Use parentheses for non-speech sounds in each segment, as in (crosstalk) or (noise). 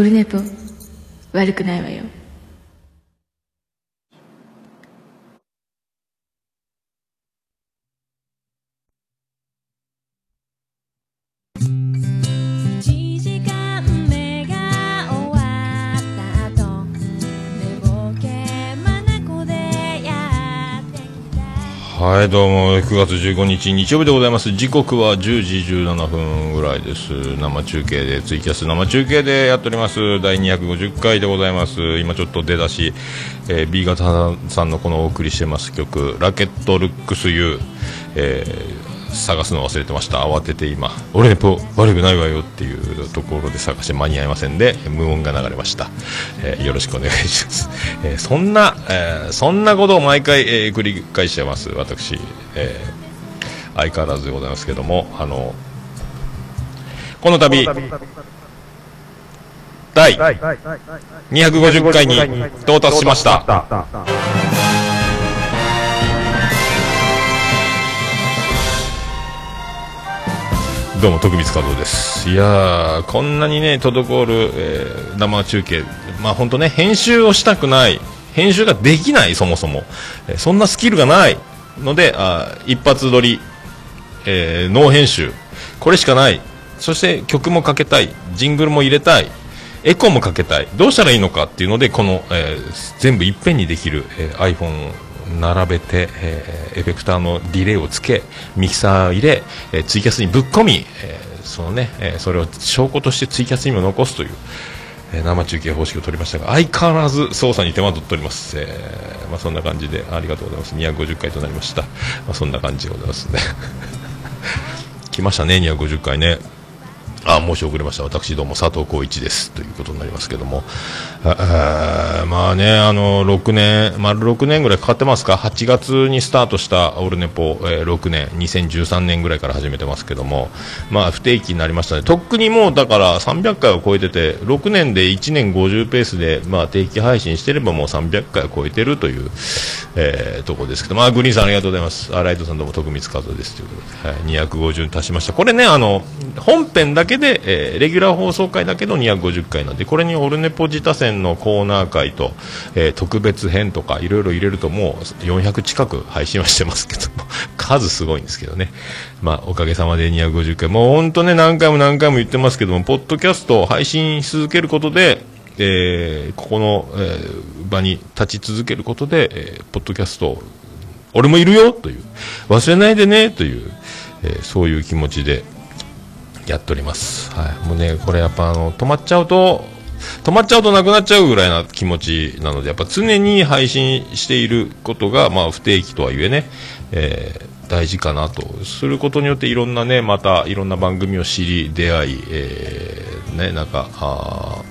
オルネポ。悪くないわよ。はい、どうも、9月15日日曜日でございます。時刻は10時17分ぐらいです。生中継で、ツイキャス生中継でやっております。第250回でございます。今ちょっと出だし、えー B 型さんのこのお送りしてます曲、ラケットルックス U、えー探すの忘れてました。慌てて今、俺ねぽ悪くないわよっていうところで探して間に合いませんで、無音が流れました。えーよろしくお願いします。(laughs) えーそんな、えーそんなことを毎回、えー繰り返してます、私。えー相変わらずでございますけども、あの、この度、第250回に到達しました。どうも徳光和夫です。いやーこんなにね滞る、えー生中継。まあ本当ね編集をしたくない。編集ができないそもそも、えーそんなスキルがない。のであ一発撮り、えーノー編集。これしかない。そして曲もかけたい。ジングルも入れたい。エコーもかけたい。どうしたらいいのかっていうのでこの、えー全部いっぺんにできる、えー iPhone 並べて、えーエフェクターのディレイをつけミキサーを入れ、えーツイキャスにぶっ込み、えーそのね、えそれを証拠としてツイキャスにも残すという、え生中継方式を取りましたが相変わらず操作に手間取っております、えまあ、そんな感じでありがとうございます。250回となりました、まあ、そんな感じでございますね。(laughs) 来ましたね250回ね。あ申し遅れました。私どうも佐藤浩一です。ということになりますけども。ああーまあねあの6年丸6年ぐらいかかってますか？8月にスタートしたオルネポ、えー6年2013年ぐらいから始めてますけどもまあ不定期になりましたね。とっくにもうだから300回を超えてて6年で1年50ペースでまあ定期配信してればもう300回を超えてるという、えーところですけどまあグリーンさんありがとうございます。あライトさんどうも徳光和ですということで、はい、250に達しました。これねあの本編だけで、えーレギュラー放送回だけの250回なんでこれにオルネポ自他戦のコーナー回と、えー特別編とかいろいろ入れるともう400近く配信はしてますけども (laughs) 数すごいんですけどね。まあおかげさまで250回もう本当ね何回も何回も言ってますけどもポッドキャストを配信し続けることでえーここの、えー場に立ち続けることで、えーポッドキャスト俺もいるよという忘れないでねという、えそういう気持ちでやっております、はい、もうねこれやっぱあの止まっちゃうと止まっちゃうとなくなっちゃうぐらいな気持ちなのでやっぱ常に配信していることが、まあ、不定期とはいえね、えー大事かなとすることによっていろんなねまたいろんな番組を知り出会い、えーねなんかあ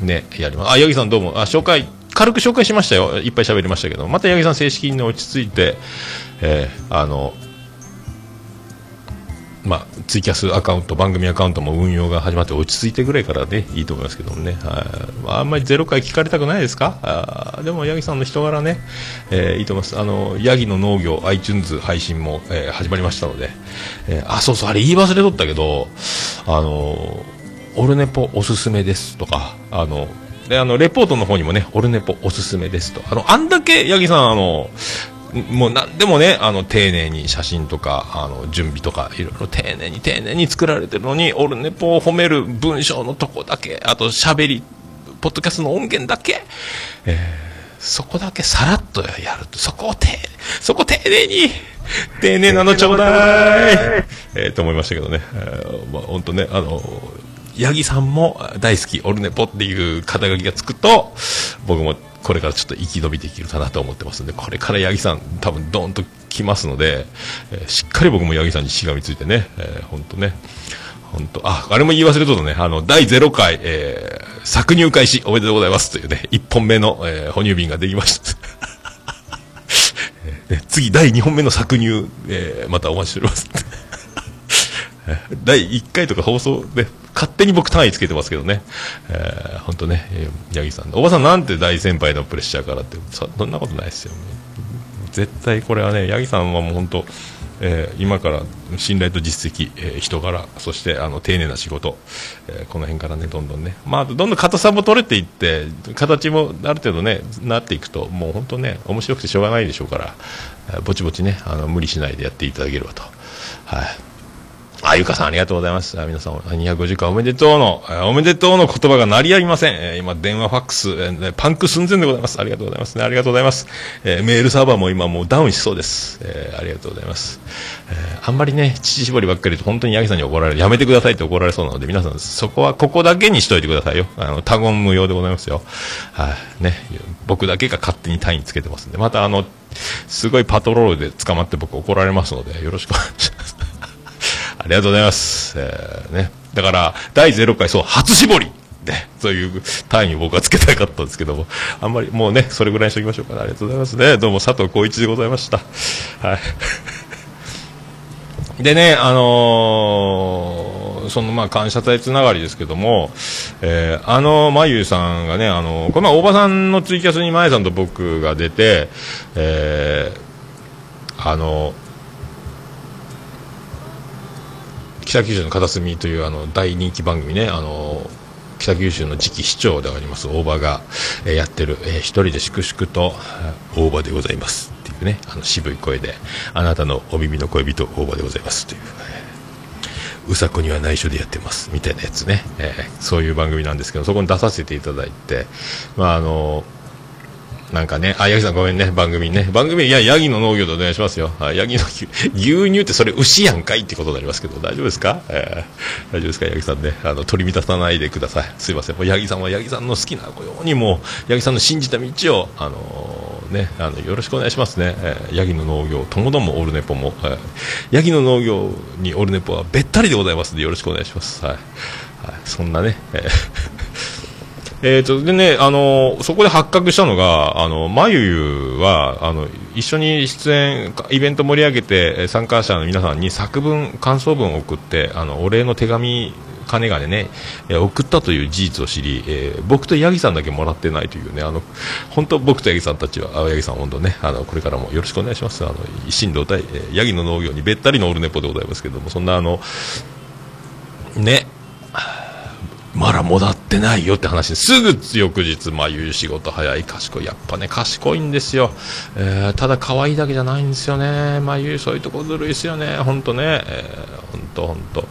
ーねやります。あ八木さんどうも。あ紹介軽く紹介しましたよ。いっぱい喋りましたけど。また八木さん正式に、ね、落ち着いて、えーあのまあ、ツイキャスアカウント、番組アカウントも運用が始まって落ち着いてぐらいからね、いいと思いますけどもね。はいまあ、あんまりゼロ回聞かれたくないですか？あでも、ヤギさんの人柄ね、えーいいと思います。あの、ヤギの農業、iTunes 配信も、えー始まりましたので、えーあ、そうそう、あれ言い忘れとったけど、あの、オルネポおすすめですとか、あの、で、あの、レポートの方にもね、オルネポおすすめですと。あの、あんだけ、ヤギさん、あの、もう何でもね、あの、丁寧に写真とか、あの、準備とか、いろいろ丁寧に丁寧に作られてるのに、オルネポを褒める文章のとこだけ、あと喋り、ポッドキャストの音源だけ、えーそこだけさらっとやると、そこを丁寧、そこ丁寧に、丁寧なのちょうだい、えーと思いましたけどね、えーまあ、本当ね、あの、ヤギさんも大好き、オルネポっていう肩書きがつくと、僕もこれからちょっと生き延びていけるかなと思ってますんで、これからヤギさん多分ドーンと来ますので、えーしっかり僕もヤギさんにしがみついてね、えー、本当ね、本当あ、あれも言い忘れとったね、あの、第0回、えー、搾乳開始おめでとうございますというね、1本目の、えー哺乳瓶ができました。(laughs) 次、第2本目の搾乳、えーまたお待ちしております。第1回とか放送で、勝手に僕単位つけてますけどね。えー、ほんとね、八木さん。おばさんなんて大先輩のプレッシャーからって、そそんなことないですよ。絶対これはね、八木さんはもう本当えー今から信頼と実績、えー人柄そしてあの丁寧な仕事、えーこの辺からねどんどんねまあどんどん硬さも取れていって形もある程度ねなっていくともう本当ね面白くてしょうがないでしょうから、えーぼちぼちねあの無理しないでやっていただければとはいあ、ゆかさんありがとうございます。皆さん、250回おめでとうの、おめでとうの言葉が鳴りやみません。え今、電話、ファックス、パンク寸前でございます。ありがとうございますね。ありがとうございます。えメールサーバーも今もうダウンしそうです。えありがとうございます。えあんまりね、乳搾りばっかりと本当にヤギさんに怒られる。やめてくださいって怒られそうなので、皆さん、そこは、ここだけにしといてくださいよ。あの、他言無用でございますよ。はい、ね。僕だけが勝手に単位つけてますんで、またあの、すごいパトロールで捕まって僕怒られますので、よろしくお願いします。ありがとうございます。えーね。だから、第0回、そう、初絞りで、そういう単位を僕はつけたかったんですけども、あんまり、もうね、それぐらいにしときましょうかね。ありがとうございますね。どうも、佐藤浩一でございました。はい。(laughs) でね、あのーそのまあ感謝祭つながりですけども、えーあのまゆさんがね、あのこの前、大場さんのツイキャスにまゆさんと僕が出て、えーあの北九州の片隅というあの大人気番組ね、あの北九州の次期市長であります大場が、えやってる、えー一人で粛々と大場でございます。っていうねあの渋い声であなたのお耳の恋人大場でございます。という、うさこには内緒でやってます。みたいなやつね、えーそういう番組なんですけどそこに出させていただいてまああのなんかね、あ、ヤギさんごめんね、番組ね。番組、いや、ヤギの農業でお願いしますよ。あヤギの牛牛乳ってそれ牛やんかい？ってことになりますけど、大丈夫ですか、えー大丈夫ですか？ヤギさんね。あの、取り乱さないでください。すいません。もうヤギさんはヤギさんの好きなようにもう、ヤギさんの信じた道を、あのーね、あの、よろしくお願いしますね。えーヤギの農業、ともどもオルネポも、えーヤギの農業にオルネポはべったりでございますので、よろしくお願いします。はい。はい、そんなね、えーえーと、でね、あの、そこで発覚したのが、あの、まゆゆは、あの、一緒に出演、イベント盛り上げて、参加者の皆さんに作文、感想文を送って、あの、お礼の手紙、金がね、え送ったという事実を知り、えー僕とヤギさんだけもらってないというね、あの、本当僕とヤギさんたちは、あヤギさん本当ね、あの、これからもよろしくお願いします。あの、一心同体、えーヤギの農業にべったりのオルネポでございますけども、そんなあの、ね、まだもらってないよって話。ですぐ翌日、まあ、言う仕事早い。賢い。やっぱね賢いんですよ、えーただ可愛いだけじゃないんですよね。まあ言うそういうとこずるいですよね。本当ね、本当本当、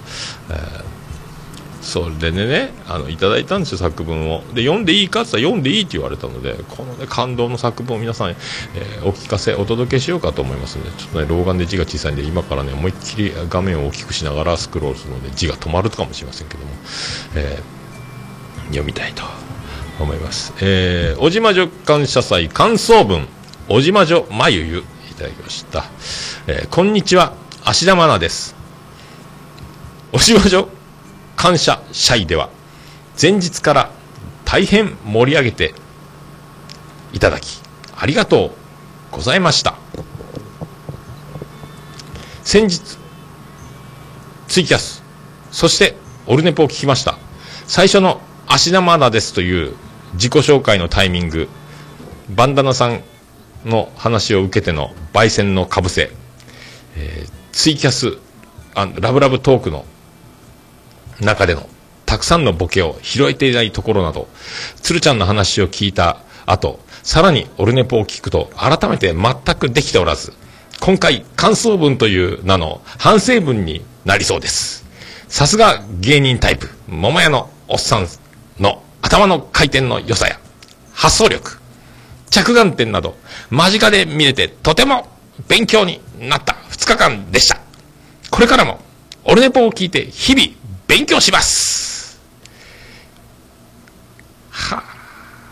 それでねあのいただいたんですよ作文を。で読んでいいかって言ったら読んでいいって言われたのでこの、ね、感動の作文を皆さん、えーお聞かせお届けしようかと思いますのでちょっとね老眼で字が小さいんで今からね思いっきり画面を大きくしながらスクロールするので字が止まるかもしれませんけども、えー読みたいと思います。えー、おじまじょ感謝祭感想文、おじまじょまゆゆ、いただきました。えーこんにちは、芦田愛菜です。おじまじょ感謝祭では、前日から大変盛り上げていただき、ありがとうございました。先日、ツイキャス、そしてオルネポを聞きました。最初の芦田愛菜ですという自己紹介のタイミング、バンダナさんの話を受けての焙煎のかぶせ、えーツイキャスあ、ラブラブトークの中でのたくさんのボケを拾えていないところなど、鶴ちゃんの話を聞いた後、さらにオルネポを聞くと改めて全くできておらず、今回感想文という名の反省文になりそうです。さすが芸人タイプ、桃屋のおっさんの頭の回転の良さや、発想力、着眼点など、間近で見れてとても勉強になった2日間でした。これからも、オルネポを聞いて日々勉強します。はあ、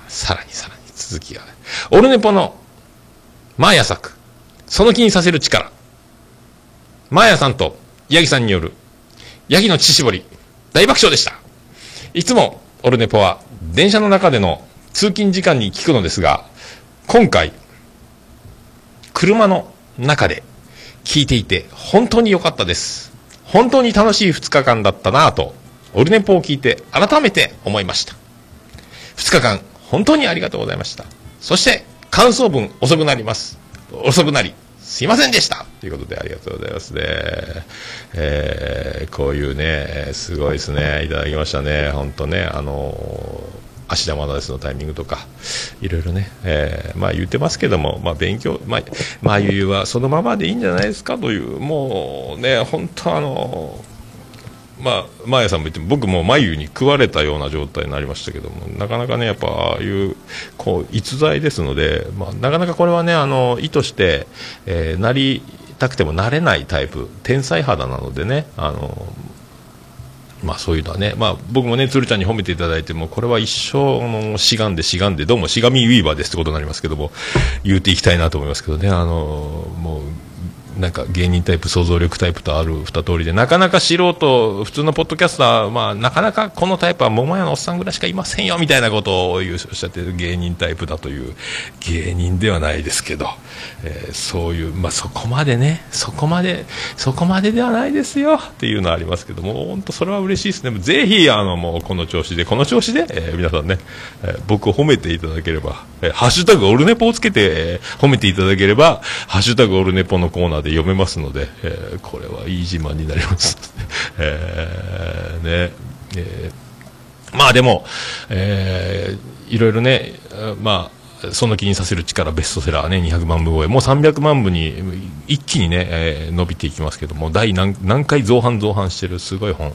さらにさらに続きが。オルネポの毎朝作、その気にさせる力。マーヤさんとヤギさんによるヤギの乳搾り、大爆笑でした。いつもオルネポは電車の中での通勤時間に聞くのですが、今回、車の中で聞いていて本当に良かったです。本当に楽しい2日間だったなぁと、オルネポを聞いて改めて思いました。2日間、本当にありがとうございました。そして、感想文遅くなります。遅くなり、すいませんでした。ということでありがとうございますね。えーこういうね、すごいですね。いただきましたね。本当ね、あのー芦田愛菜ですのタイミングとか、いろいろね、えーまあ言ってますけども、まあ勉強、まあ、まあゆうはそのままでいいんじゃないですかという、もうね、本当あのまあ、マーヤさんも言って僕も眉に食われたような状態になりましたけどもなかなかねやっぱああいうこう逸材ですので、まあ、なかなかこれはねあの意図して、えーなりたくてもなれないタイプ天才肌なのでねあのまあそういうのはね、まあ僕もね、鶴ちゃんに褒めていただいても、これは一生、の、しがんでしがんで、どうもしがみウィーバーですってことになりますけども、言うていきたいなと思いますけどね、あの、もう、なんか芸人タイプ、想像力タイプとある二通りで、なかなか素人、普通のポッドキャスター、まあなかなかこのタイプは桃屋のおっさんぐらいしかいませんよ、みたいなことをおっしゃってる芸人タイプだという、芸人ではないですけど、えーそういう、まあそこまでね、そこまで、そこまでではないですよ、っていうのはありますけども、本当それは嬉しいですね。ぜひ、あの、もうこの調子で、この調子で、えー皆さんね、えー僕を褒めていただければ、えーハッシュタグオルネポをつけて、えー褒めていただければ、ハッシュタグオルネポのコーナーで読めますので、えーこれはいい自慢になります。(laughs) えーね、えーまあでも、えーいろいろね、まあ、その気にさせる力ベストセラーね、200万部超え、もう300万部に一気にね、えー伸びていきますけども、第何何回増版増版してるすごい本、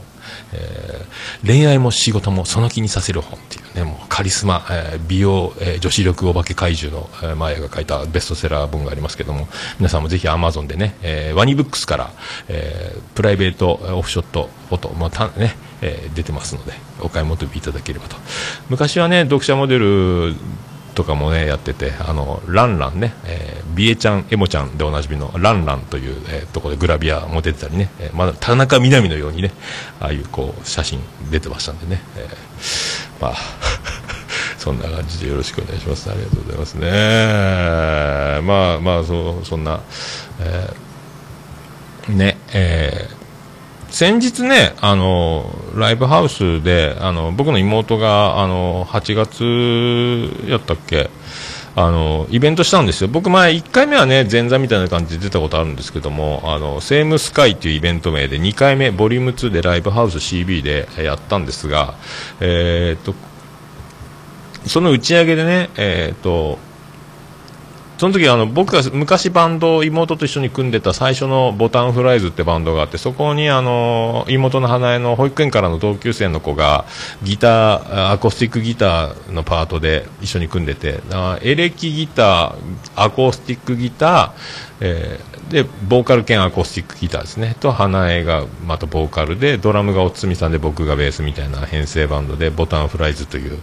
えー恋愛も仕事もその気にさせる本っていうね、もうカリスマ、えー美容、えー女子力お化け怪獣の、えーマーヤが書いたベストセラー本がありますけども、皆さんもぜひ Amazon でね、えーワニブックスから、えープライベートオフショットフォト、まあたねえー出てますので、お買い求めいただければと。昔はね、読者モデルとかもね、やってて、あの、ランランね、えービエちゃん、エモちゃんでおなじみのランランという、えーところでグラビアも出てたりね、えーまだ田中みな実のようにね、ああいうこう、写真出てましたんでね、えーまあ、(laughs) そんな感じでよろしくお願いします。ありがとうございますね。まあまあ、そう、そんな、えーね、えー先日ね、あの、ライブハウスで、あの、僕の妹が、あの、8月やったっけ、あの、イベントしたんですよ。僕前1回目はね、前座みたいな感じで出たことあるんですけども、あの、セームスカイっていうイベント名で2回目、ボリューム2でライブハウス CB でやったんですが、えーっと、その打ち上げでね、えーっと、その時あの僕が昔バンド妹と一緒に組んでた最初のボタンフライズってバンドがあってそこにあの妹の花江の保育園からの同級生の子がギターアコースティックギターのパートで一緒に組んでてエレキギターアコースティックギター、えーでボーカル兼アコースティックギターですね。と花江がまたボーカルでドラムがおつみさんで僕がベースみたいな編成バンドでボタンフライズという、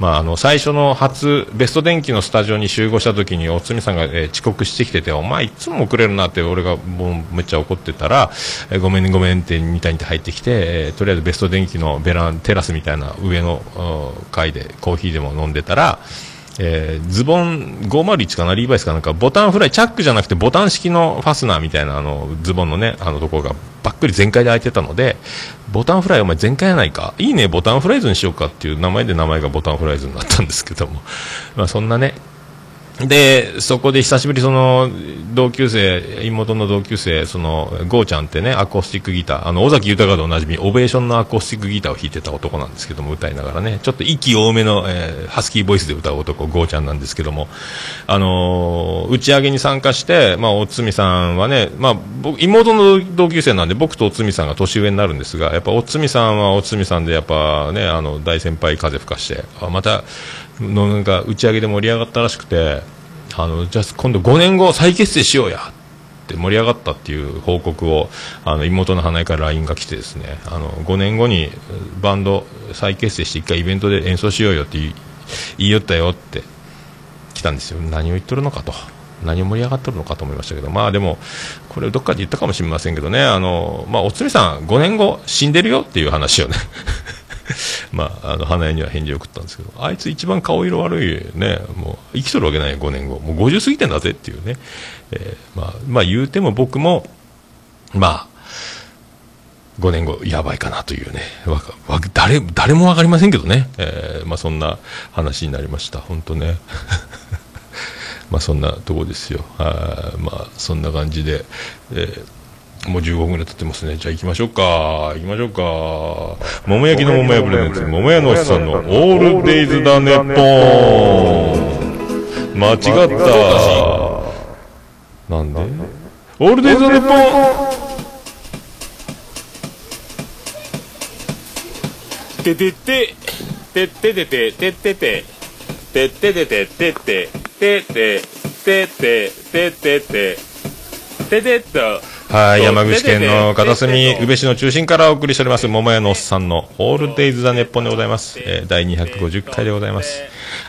まあ、あの最初の初ベスト電機のスタジオに集合した時におつみさんが、えー遅刻してきててお前いつも遅れるなって俺がもうめっちゃ怒ってたら、えーごめんごめんってみたいに入ってきて、えーとりあえずベスト電機のベランテラスみたいな上の階でコーヒーでも飲んでたらえーズボン501かなリーバイスかなんかボタンフライチャックじゃなくてボタン式のファスナーみたいなあのズボンのねあのところがばっくり全開で開いてたのでボタンフライお前全開やないか？いいねボタンフライズにしようかっていう名前で名前がボタンフライズになったんですけども。まあそんなねで、そこで久しぶりその同級生、妹の同級生、そのゴーちゃんってね、アコースティックギター、あの尾崎豊でおなじみ、オベーションのアコースティックギターを弾いてた男なんですけども、歌いながらね、ちょっと息多めの、えーハスキーボイスで歌う男、ゴーちゃんなんですけども、あのー打ち上げに参加して、まあ、おつみさんはね、まあ、僕、妹の同級生なんで、僕とおつみさんが年上になるんですが、やっぱおつみさんはおつみさんで、やっぱね、あの、大先輩風吹かして、また、のなんか打ち上げで盛り上がったらしくてあのじゃあ今度5年後再結成しようやって盛り上がったっていう報告をあの妹の花江から LINE が来てですねあの5年後にバンド再結成して一回イベントで演奏しようよって言いよったよって来たんですよ。何を言っとるのかと。何を盛り上がっとるのかと思いましたけど。まあでもこれどっかで言ったかもしれませんけどね。あの、まあ、おつみさん5年後死んでるよっていう話をね。(laughs) まあ、あの花江には返事を送ったんですけどあいつ一番顔色悪いねもう生きとるわけない5年後。もう50過ぎてんだぜっていうね、えーまあ、まあ言うても僕もまあ5年後やばいかなというね。わわ誰誰も分かりませんけどね、えーまあ、そんな話になりました。本当ね。(laughs) まあそんなとこですよ。あまあそんな感じで、えーもう15分ぐらい経ってますね。じゃあ行きましょうか。行きましょうか。桃焼きの桃屋プレネツ、桃屋のおっさんのオールデイズだねぽーん。間違った。なんで？オールデイズだねぽーん。ててて、てててて、ててて、てててて、ててて、ててて、ててて、ててて、てて。はい、山口県の片隅、宇部市の中心からお送りしております、桃屋のおっさんのオールデイズ・ザ・ネッポンでございます。えー第250回でございます。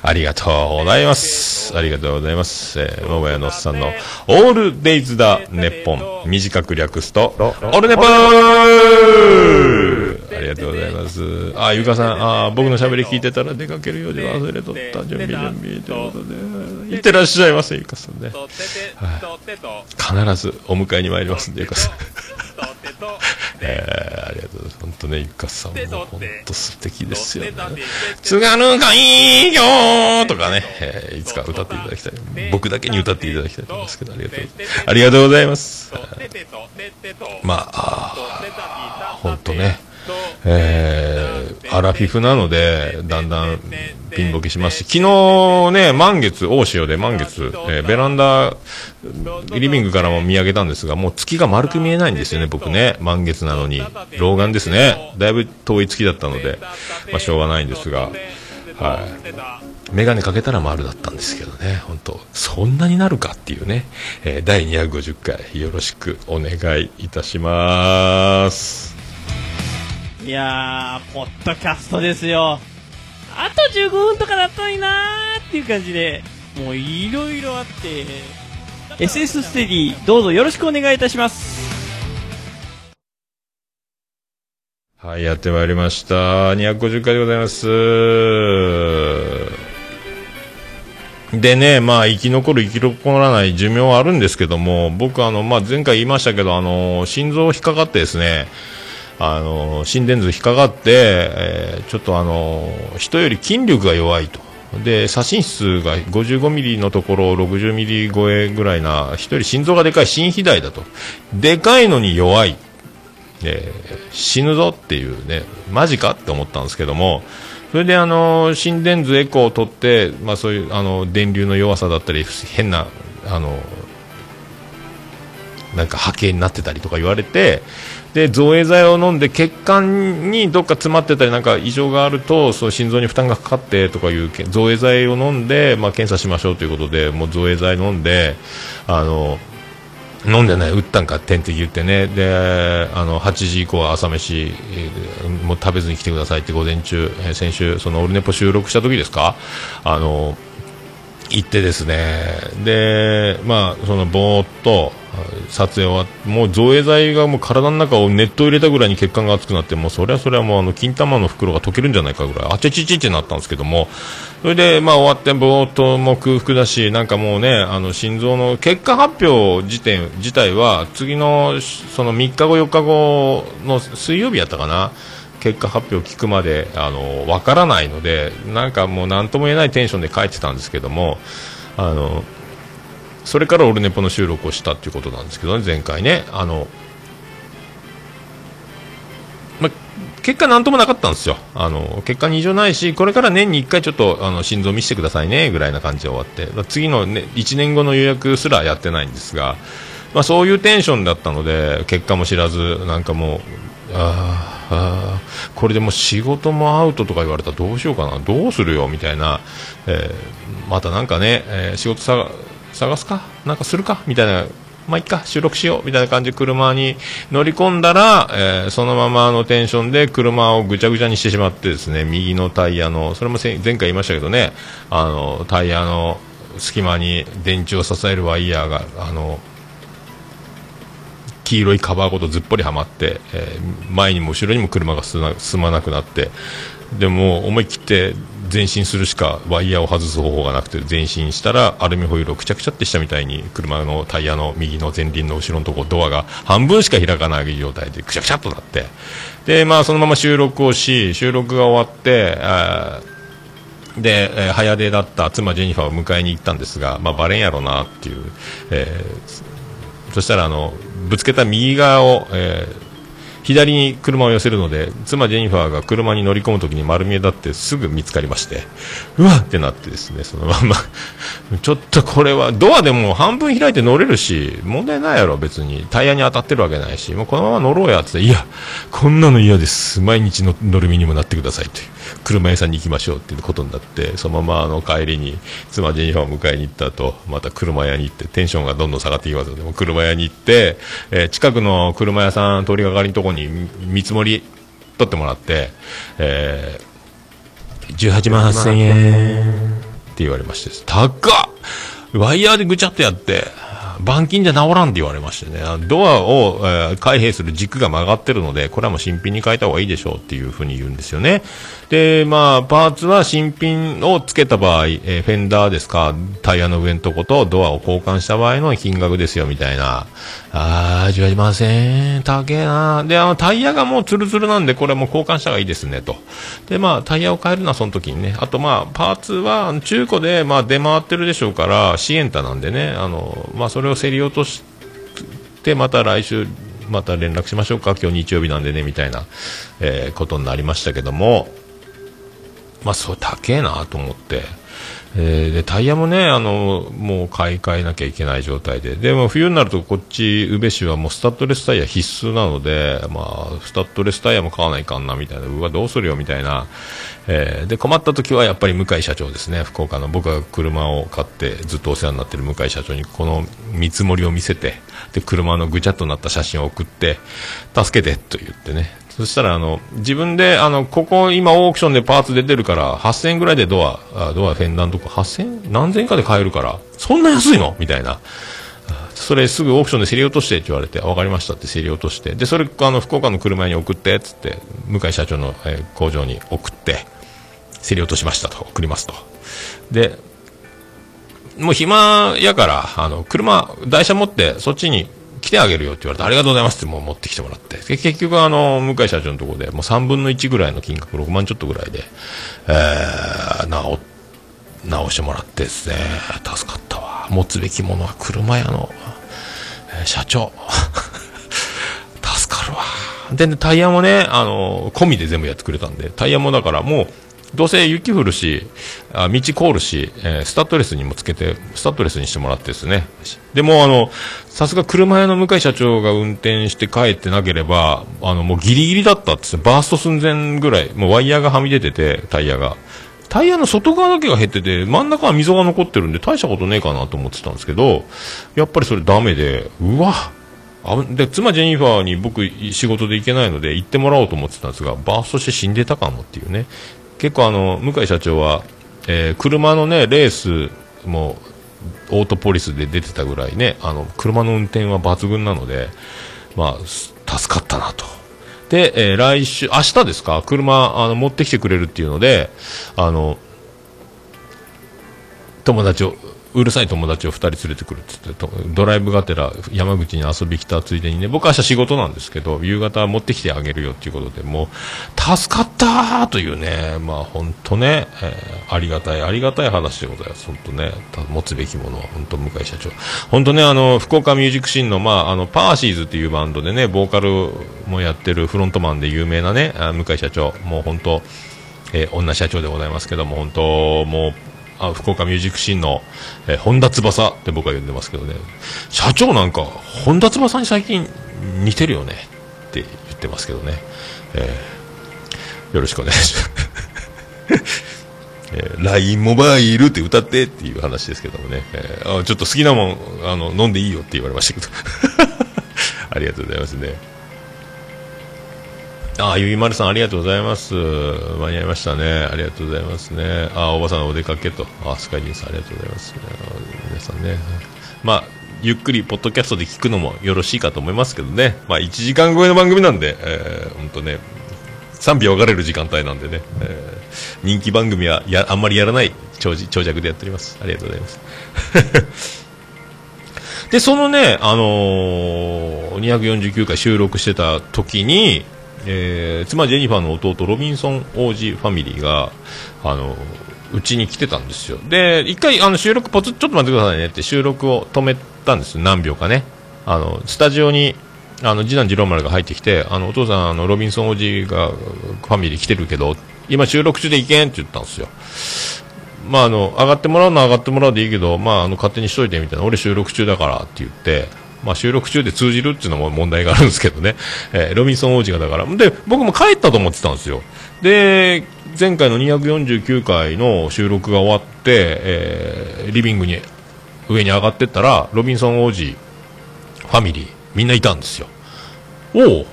ありがとうございます。ありがとうございます。えー桃屋のおっさんのオールデイズ・ザ・ネッポン、短く略すと、オールネポーありがとうございます。あ、ゆかさん、あ、僕の喋り聞いてたら出かけるようで忘れとった。準備準備ということで。いってらっしゃいませ、ゆかさんね。とててとてと必ずお迎えに参りますんで、ゆかさん。(laughs) えー、ありがとうございます。本当ね、ゆかさんも本当素敵ですよね。津軽海峡とかね、えーいつか歌っていただきたい。僕だけに歌っていただきたいと思いますけど、ありがとうございます。ありがとうございます。まあ、あー本当ね。えー、アラフィフなので、だんだんピンボケしますし、昨日ね、満月、大潮で満月、えーベランダ、リビングからも見上げたんですが、もう月が丸く見えないんですよね、僕ね。満月なのに。老眼ですね。だいぶ遠い月だったので、まあ、しょうがないんですが、はい。メガネかけたら丸だったんですけどね、本当そんなになるかっていうね、えー第250回、よろしくお願いいたします。いやー、ポッドキャストですよ。あと15分とかだったのになーっていう感じで、もういろいろあって、SS ステディ、どうぞよろしくお願いいたします。はい、やってまいりました。250回でございます。でね、まあ、生き残る、生き残らない寿命はあるんですけども、僕、あの、まあ、前回言いましたけど、あの、心臓引っかかってですね、あの、心電図引っかかって、えーちょっとあの、人より筋力が弱いと。で、左心室が55ミリのところ60ミリ超えぐらいな、人心臓がでかい心肥大だと。でかいのに弱い。えー死ぬぞっていうね、マジかって思ったんですけども、それであの心電図エコーを取って、まあ、そういうあの電流の弱さだったり、変なあのなんか波形になってたりとか言われて、で造影剤を飲んで血管にどっか詰まってたりなんか異常があるとそう心臓に負担がかかってとかいう造影剤を飲んで、まあ、検査しましょうということでもう造影剤飲んであの飲んでない打ったんか点滴言ってね。であの8時以降は朝飯、もう食べずに来てくださいって午前中、先週そのオルネポ収録した時ですか？あの行ってですね。でまあそのぼーっと撮影はもう造影剤がもう体の中を熱湯入れたぐらいに血管が熱くなってもうそれはそれはもうあの金玉の袋が溶けるんじゃないかぐらいあちちちってなったんですけども。それでまあ終わってぼーっとも空腹だしなんかもうねあの心臓の結果発表時点自体は次のその3日後4日後の水曜日やったかな。結果発表を聞くまであの分からないのでなんかもう何とも言えないテンションで帰ってたんですけどもあのそれからオルネポの収録をしたっていうことなんですけどね前回ね。あの、ま、結果なんともなかったんですよ。あの結果に異常ないしこれから年に1回ちょっとあの心臓見せてくださいねぐらいな感じで終わって。次の、ね、1年後の予約すらやってないんですが、まあ、そういうテンションだったので結果も知らずなんかもああこれでも仕事もアウトとか言われたらどうしようかな。どうするよみたいな、えーまたなんかね、えー仕事探探すか？なんかするか？みたいな。まあいっか。収録しようみたいな感じで車に乗り込んだら、えーそのままのテンションで車をぐちゃぐちゃにしてしまってですね右のタイヤのそれも前回言いましたけどねあのタイヤの隙間に電池を支えるワイヤーがあの黄色いカバーごとずっぽりはまって、えー前にも後ろにも車が進まなくなってでも思い切って前進するしかワイヤーを外す方法がなくて前進したらアルミホイールをくちゃくちゃってしたみたいに車のタイヤの右の前輪の後ろのところドアが半分しか開かない状態でくちゃくちゃっとなってで、まあ、そのまま収録をし収録が終わってで、えー早出だった妻ジェニファーを迎えに行ったんですが、まあ、バレんやろなっていう、えーそしたらあのぶつけた右側を、えー左に車を寄せるので妻ジェニファーが車に乗り込むときに丸見えだってすぐ見つかりましてうわってなってですねそのまま。(laughs) ちょっとこれはドアでも半分開いて乗れるし問題ないやろ別に。タイヤに当たってるわけないしもうこのまま乗ろうやって言って。いやこんなの嫌です。毎日の乗る身にもなってくださいという。車屋さんに行きましょうっていうことになってそのままあの帰りに妻ジェニファーを迎えに行った後また車屋に行ってテンションがどんどん下がっていきますのでも車屋に行って、えー近くの車屋さん通りがかりのところに見積もり取ってもらって、えー18万8000円って言われまして高っ！ワイヤーでぐちゃっとやって。板金じゃ治らんって言われましてね。ドアを、えー開閉する軸が曲がってるのでこれはもう新品に変えた方がいいでしょうっていうふうに言うんですよね。でまあパーツは新品をつけた場合、えーフェンダーですかタイヤの上のとことドアを交換した場合の金額ですよみたいな。あー18万1000円高えな。であのタイヤがもうツルツルなんでこれはもう交換した方がいいですねと。でまあタイヤを変えるのはその時にね。あとまあパーツは中古でまあ出回ってるでしょうからシエンタなんでね。あのまあそれを競り落としてまた来週また連絡しましょうか。今日日曜日なんでねみたいな、えーことになりましたけども。まあそう高えなと思って、えーでタイヤもねあのもう買い替えなきゃいけない状態で。でも冬になるとこっち宇部市はもうスタッドレスタイヤ必須なので、まあ、スタッドレスタイヤも買わないかんなみたいな。うわどうするよみたいな、えーで困った時はやっぱり向井社長ですね。福岡の僕が車を買ってずっとお世話になってる向井社長にこの見積もりを見せてで車のぐちゃっとなった写真を送って助けてと言ってね。そしたらあの自分であのここ今オークションでパーツ出てるから8000円ぐらいでドアあドアフェンダーのとこ8000何千円かで買えるからそんな安いの？みたいな。それすぐオークションで競り落としてって言われて、あ分かりましたって競り落として、で、それ、あの、福岡の車に送って、つって、向井社長の、え工場に送って、競り落としましたと、送りますと。で、もう暇やから、あの、車、台車持って、そっちに来てあげるよって言われて、ありがとうございますってもう持ってきてもらって、結局、あの、向井社長のところで、もう3分の1ぐらいの金額、6万ちょっとぐらいで、えー、直、直してもらってですね、助かったわ。持つべきものは車屋の、えー社長。(laughs) 助かるわ。で、ねタイヤもね、あの、込みで全部やってくれたんで、タイヤもだからもう、どうせ雪降るし、あ道凍るし、えースタッドレスにもつけて、スタッドレスにしてもらってですね。でも、あの、さすが車屋の向井社長が運転して帰ってなければ、あの、もうギリギリだったって言ってバースト寸前ぐらい、もうワイヤーがはみ出てて、タイヤが。タイヤの外側だけが減ってて、真ん中は溝が残ってるんで、大したことねえかなと思ってたんですけど、やっぱりそれダメで、うわあで妻ジェニファーに僕仕事で行けないので行ってもらおうと思ってたんですがバーストして死んでたかもっていうね結構あの向井社長は、えー車のねレースもオートポリスで出てたぐらいねあの車の運転は抜群なのでまあ助かったなと。で、えー来週明日ですか車あの持ってきてくれるっていうのであの友達をうるさい友達を2人連れてくるっつってドライブがてら山口に遊び来たついでにね僕は明日仕事なんですけど夕方持ってきてあげるよっていうことでもう助かったというねまあ本当ね、えーありがたいありがたい話でございます。本当ね持つべきものは本当向井社長。本当ねあの福岡ミュージックシーンのまああのパーシーズっていうバンドでねボーカルもやってるフロントマンで有名なね向井社長。もう本当えー女社長でございますけども、本当、もう、あ福岡ミュージックシーンの、えー本田翼って僕は呼んでますけどね、社長なんか、本田翼に最近似てるよねって言ってますけどね、えーよろしくお願いします。(laughs) えー LINE モバイルって歌ってっていう話ですけどもね、えーあちょっと好きなもんあの飲んでいいよって言われましたけど、(laughs) ありがとうございますね。あ、ゆいまるさんありがとうございます。間に合いましたね。ありがとうございますね。あ、おばさんお出かけと。あ、スカイリンさんありがとうございます。皆さんね。まあ、ゆっくりポッドキャストで聞くのもよろしいかと思いますけどね。まあ、1時間超えの番組なんで、えー、ほんとね、賛否分かれる時間帯なんでね、えー人気番組はやあんまりやらない長長尺でやっております。ありがとうございます。(laughs) で、そのね、あのー249回収録してた時に、えー妻ジェニファーの弟ロビンソン王子ファミリーが、あのうちに来てたんですよ。で一回あの収録ポツちょっと待ってくださいね。って収録を止めたんです。何秒かね。あのスタジオにあの次男次郎丸が入ってきてあのお父さんあのロビンソンおじがファミリー来てるけど今収録中で行けんって言ったんですよ。まあ、あの上がってもらうのは上がってもらうでいいけど、まあ、あの勝手にしといてみたいな。俺収録中だからって言って、まあ、収録中で通じるっていうのも問題があるんですけどね、えーロビンソン王子がだから。で僕も帰ったと思ってたんですよ。で前回の249回の収録が終わって、えーリビングに上に上がってったらロビンソン王子ファミリーみんないたんですよ。おお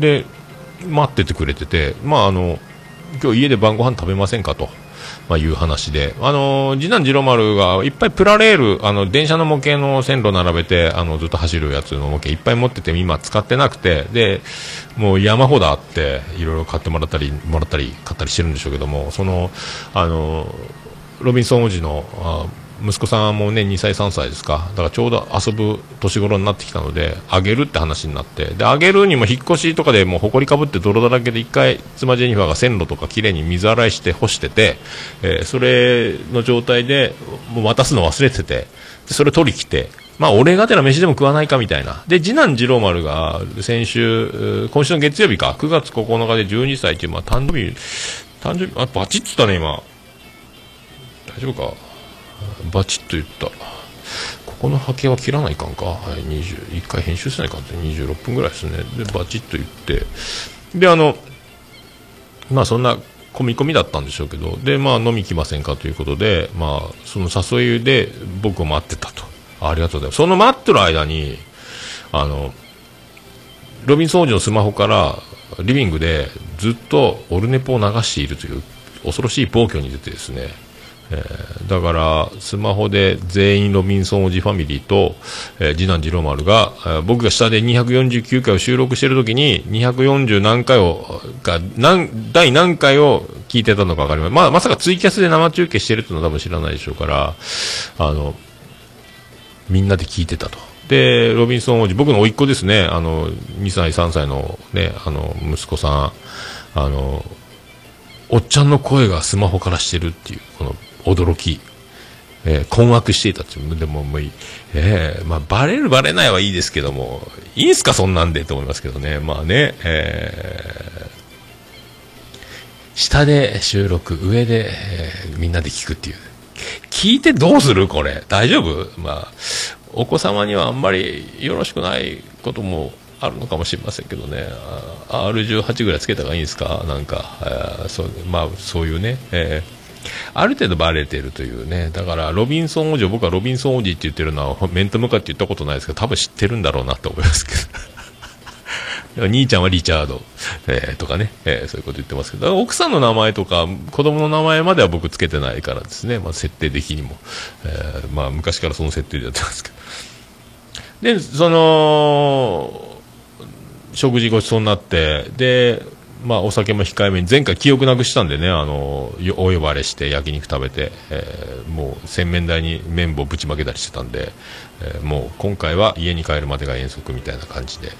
で待っててくれててまああの今日家で晩ご飯食べませんかと。まあ、いう話で、あの次男次郎丸がいっぱいプラレール、あの、電車の模型の線路並べて、あの、ずっと走るやつの模型いっぱい持ってて、今使ってなくて、で、もう山ほどあって、いろいろ買ってもらったり、もらったり、買ったりしてるんでしょうけども、その、あのロビンソン王子の、あ息子さんもね、2歳、3歳ですか。だからちょうど遊ぶ年頃になってきたので、あげるって話になって。で、あげるにも引っ越しとかでもう埃かぶって泥だらけで一回、妻ジェニファーが線路とかきれいに水洗いして干してて、えーそれの状態で、もう渡すの忘れてて、それ取り来て、まあ、俺がてら飯でも食わないかみたいな。で、次男次郎丸が先週、今週の月曜日か、9月9日で12歳っていう、まあ、誕生日、誕生日、あ、バチッと言ったね、今。大丈夫か？バチッと言った。ここの波形は切らないかんか。はい、20、一回編集せないかんって26分ぐらいですね。で、バチッと言って。で、あの、まあそんな込み込みだったんでしょうけど、で、まあ飲み来ませんかということで、まあその誘いで僕を待ってたと。ありがとうございます。その待ってる間に、あの、ロビンソン王子のスマホからリビングでずっとオルネポを流しているという恐ろしい暴挙に出てですね、えーだからスマホで全員ロビンソン王子ファミリーと、えー次男次郎丸が、えー僕が下で249回を収録している時に240何回をが何第何回を聞いてたのか分かりません、まあ、まさかツイキャスで生中継してるっていうのは多分知らないでしょうからあのみんなで聞いてたと。で、ロビンソン王子、僕の甥っ子ですね、あの、2歳、3歳のね、あの、息子さん、あの、おっちゃんの声がスマホからしてるっていう、この驚き、えー困惑していたっていう、でももういい、えーまあ、バレるバレないはいいですけども、いいんすか、そんなんでと思いますけどね、まあね、えー下で収録、上で、えーみんなで聞くっていう。聞いてどうする？これ。大丈夫？まあ、お子様にはあんまりよろしくないこともあるのかもしれませんけどね。R18 ぐらいつけた方がいいんですか？なんか、えーそう、まあ、そういうね、えーある程度バレてるというね。だから、ロビンソン王子僕はロビンソン王子って言ってるのは面と向かって言ったことないですけど、多分知ってるんだろうなと思いますけど。(laughs) 兄ちゃんはリチャード、えーとかね、えーそういうこと言ってますけど、奥さんの名前とか、子供の名前までは僕つけてないからですね、まあ、設定的にも、えーまあ、昔からその設定でやってますけど。で、その、食事ごちそうになって、で、まあ、お酒も控えめに、前回記憶なくしたんでね、あの、お呼ばれして焼肉食べて、えーもう洗面台に綿棒ぶちまけたりしてたんで、えーもう今回は家に帰るまでが遠足みたいな感じで、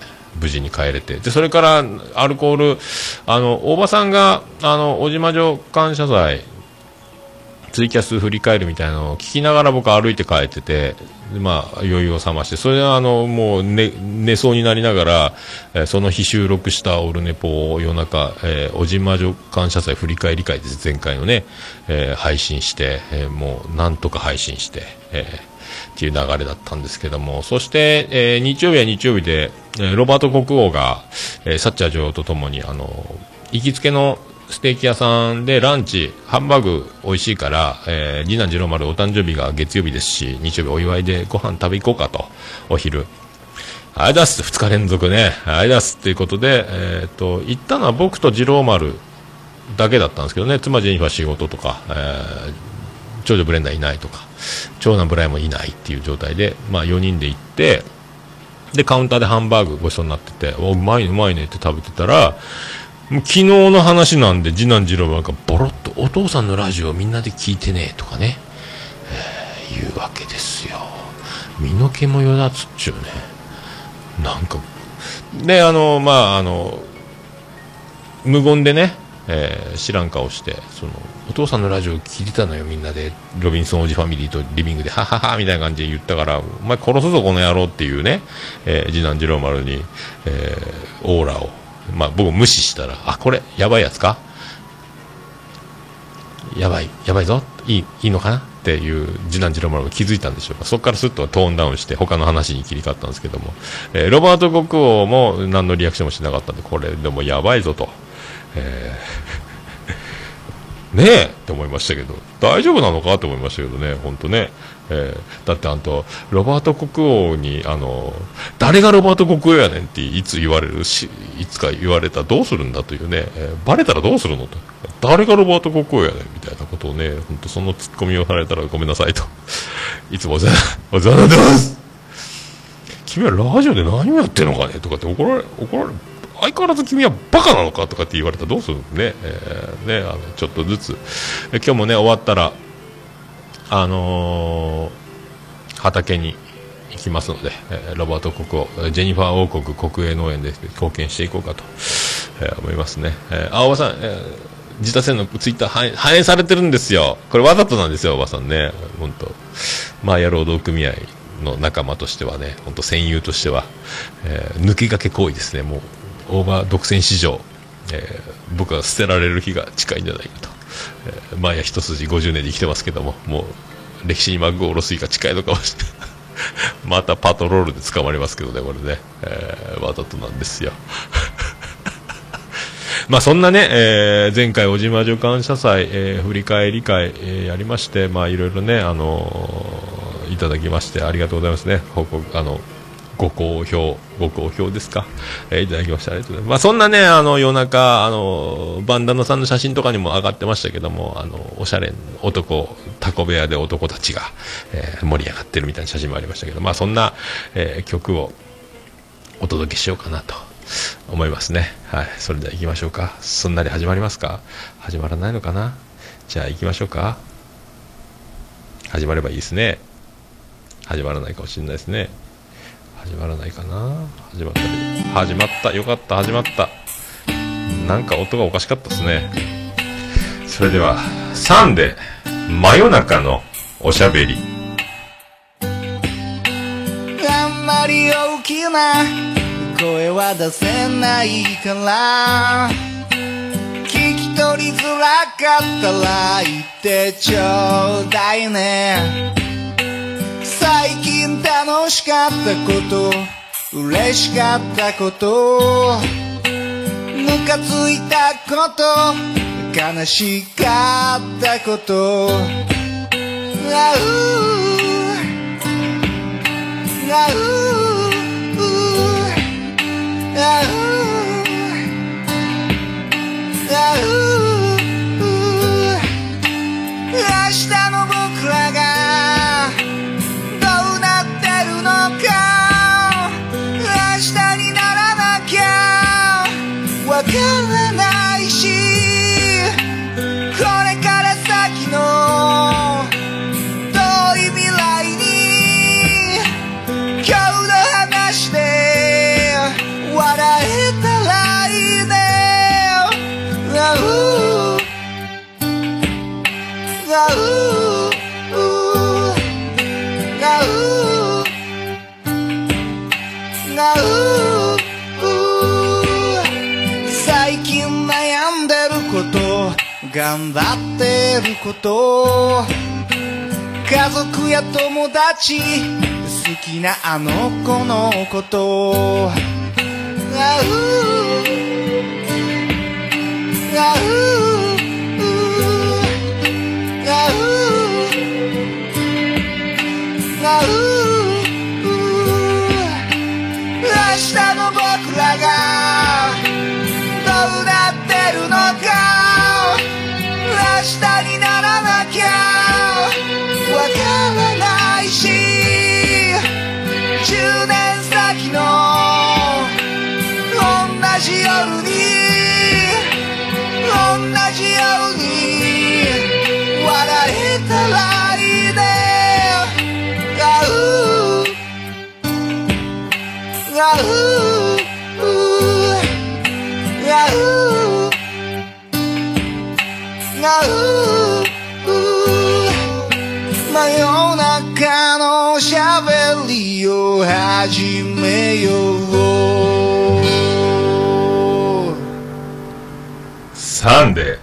無事に帰れて。で、それから、アルコール、あの、大場さんが、あの、小島城感謝祭、ツイキャス振り返るみたいなのを聞きながら僕歩いて帰ってて、まあ、余裕を覚まして、それはあの、もう寝、寝そうになりながら、えーその日収録したオルネポを夜中、えー、小島女感謝祭振り返り会です、前回のね、えー配信して、えーもう、なんとか配信して、えーっていう流れだったんですけども、そして、えー日曜日は日曜日で、えーロバート国王が、えーサッチャー女王とともに、あの、行きつけのステーキ屋さんでランチ、ハンバーグ美味しいから、えー、次男次郎丸お誕生日が月曜日ですし、日曜日お祝いでご飯食べ行こうかと、お昼。あれだす、2日連続ね。あれだすっていうことで、えーっと、行ったのは僕と次郎丸だけだったんですけどね、妻ジェニファー仕事とか、えー長女ブレンダーいないとか、長男ブライもいないっていう状態で、まあ4人で行って、で、カウンターでハンバーグごちそうになってて、おうまいね、うまいねって食べてたら、昨日の話なんで、次男次郎がボロッと、お父さんのラジオみんなで聞いてね、とかね、えー言うわけですよ。身の毛もよだつっちゅうね。なんか、で、あの、まあ、あの、無言でね、えー知らん顔してそのお父さんのラジオ聞いてたのよみんなでロビンソンおじファミリーとリビングではははみたいな感じで言ったからお前殺すぞこの野郎っていうね、えー次男次郎丸に、えーオーラを、まあ、僕無視したらあこれやばいやつか？やばい、やばいぞ、いい、いいのかな？っていう次男次郎丸が気づいたんでしょうか。そこからスッとトーンダウンして他の話に切り替わったんですけども、えーロバート国王も何のリアクションもしなかったんで、これでもやばいぞと。えー (laughs) ねえって思いましたけど、大丈夫なのか？と思いましたけどね、本当ね。えーだってあんと、ロバート国王に、あの、誰がロバート国王やねんっていつ言われるし、いつか言われたらどうするんだというね、えーバレたらどうするのと。誰がロバート国王やねんみたいなことをね、本当そのツッコミをされたらごめんなさいと。(laughs) いつもお世話になってます。君はラジオで何をやってんのかねとかって怒られ、怒られ、相変わらず君はバカなのかとかって言われたらどうするのね、えーね、あの、ちょっとずつ、今日もね、終わったら、あのー畑に行きますので、えロバート国王、ジェニファー王国国営農園で貢献していこうかと、え思いますね。えー、あ、おばさん、え自他線のツイッター反映反映されてるんですよ。これわざとなんですよ、おばさんね。本当まあ、野労働組合の仲間としてはね、本当戦友としては、えー抜け駆け行為ですね。もう、オーバー独占市場、えー僕は捨てられる日が近いんじゃないかと。えー、前や一筋50年で生きてますけども、もう、歴史に幕を下ろす日が近いのかもしれない。またパトロールで捕まりますけどね、これね。えーわざとなんですよ。(laughs) まあそんなね、えー前回、小島女感謝祭、えー振り返り会、えやりまして、まあいろいろね、あのいただきまして、ありがとうございますね。報告、あの、ご好評、ご好評ですか、えーいただきましてありがとうございます。まあそんなね、あの、夜中、あの、バンダナさんの写真とかにも上がってましたけども、あの、おしゃれ男、タコ部屋で男たちが、えー盛り上がってるみたいな写真もありましたけど、まあそんな、えー曲をお届けしようかなと思いますね。はい。それでは行きましょうか。すんなり始まりますか？始まらないのかな？じゃあ行きましょうか。始まればいいですね。始まらないかもしれないですね。始まらないかな始まった。始まった。よかった。始まった。なんか音がおかしかったですね。それでは、3で、真夜中のおしゃべり。あんまり大きな声は出せないから聞き取りづらかったら言ってちょうだいね楽しかったこと嬉しかったことムカついたこと悲しかったことあうあうあうあう。わ頑張ってること。家族や友達好きなあの子のこと。あう。あう。じよに同じように笑えたらいいねガウガウガウガウ真夜中のしゃべりを始めよう3で、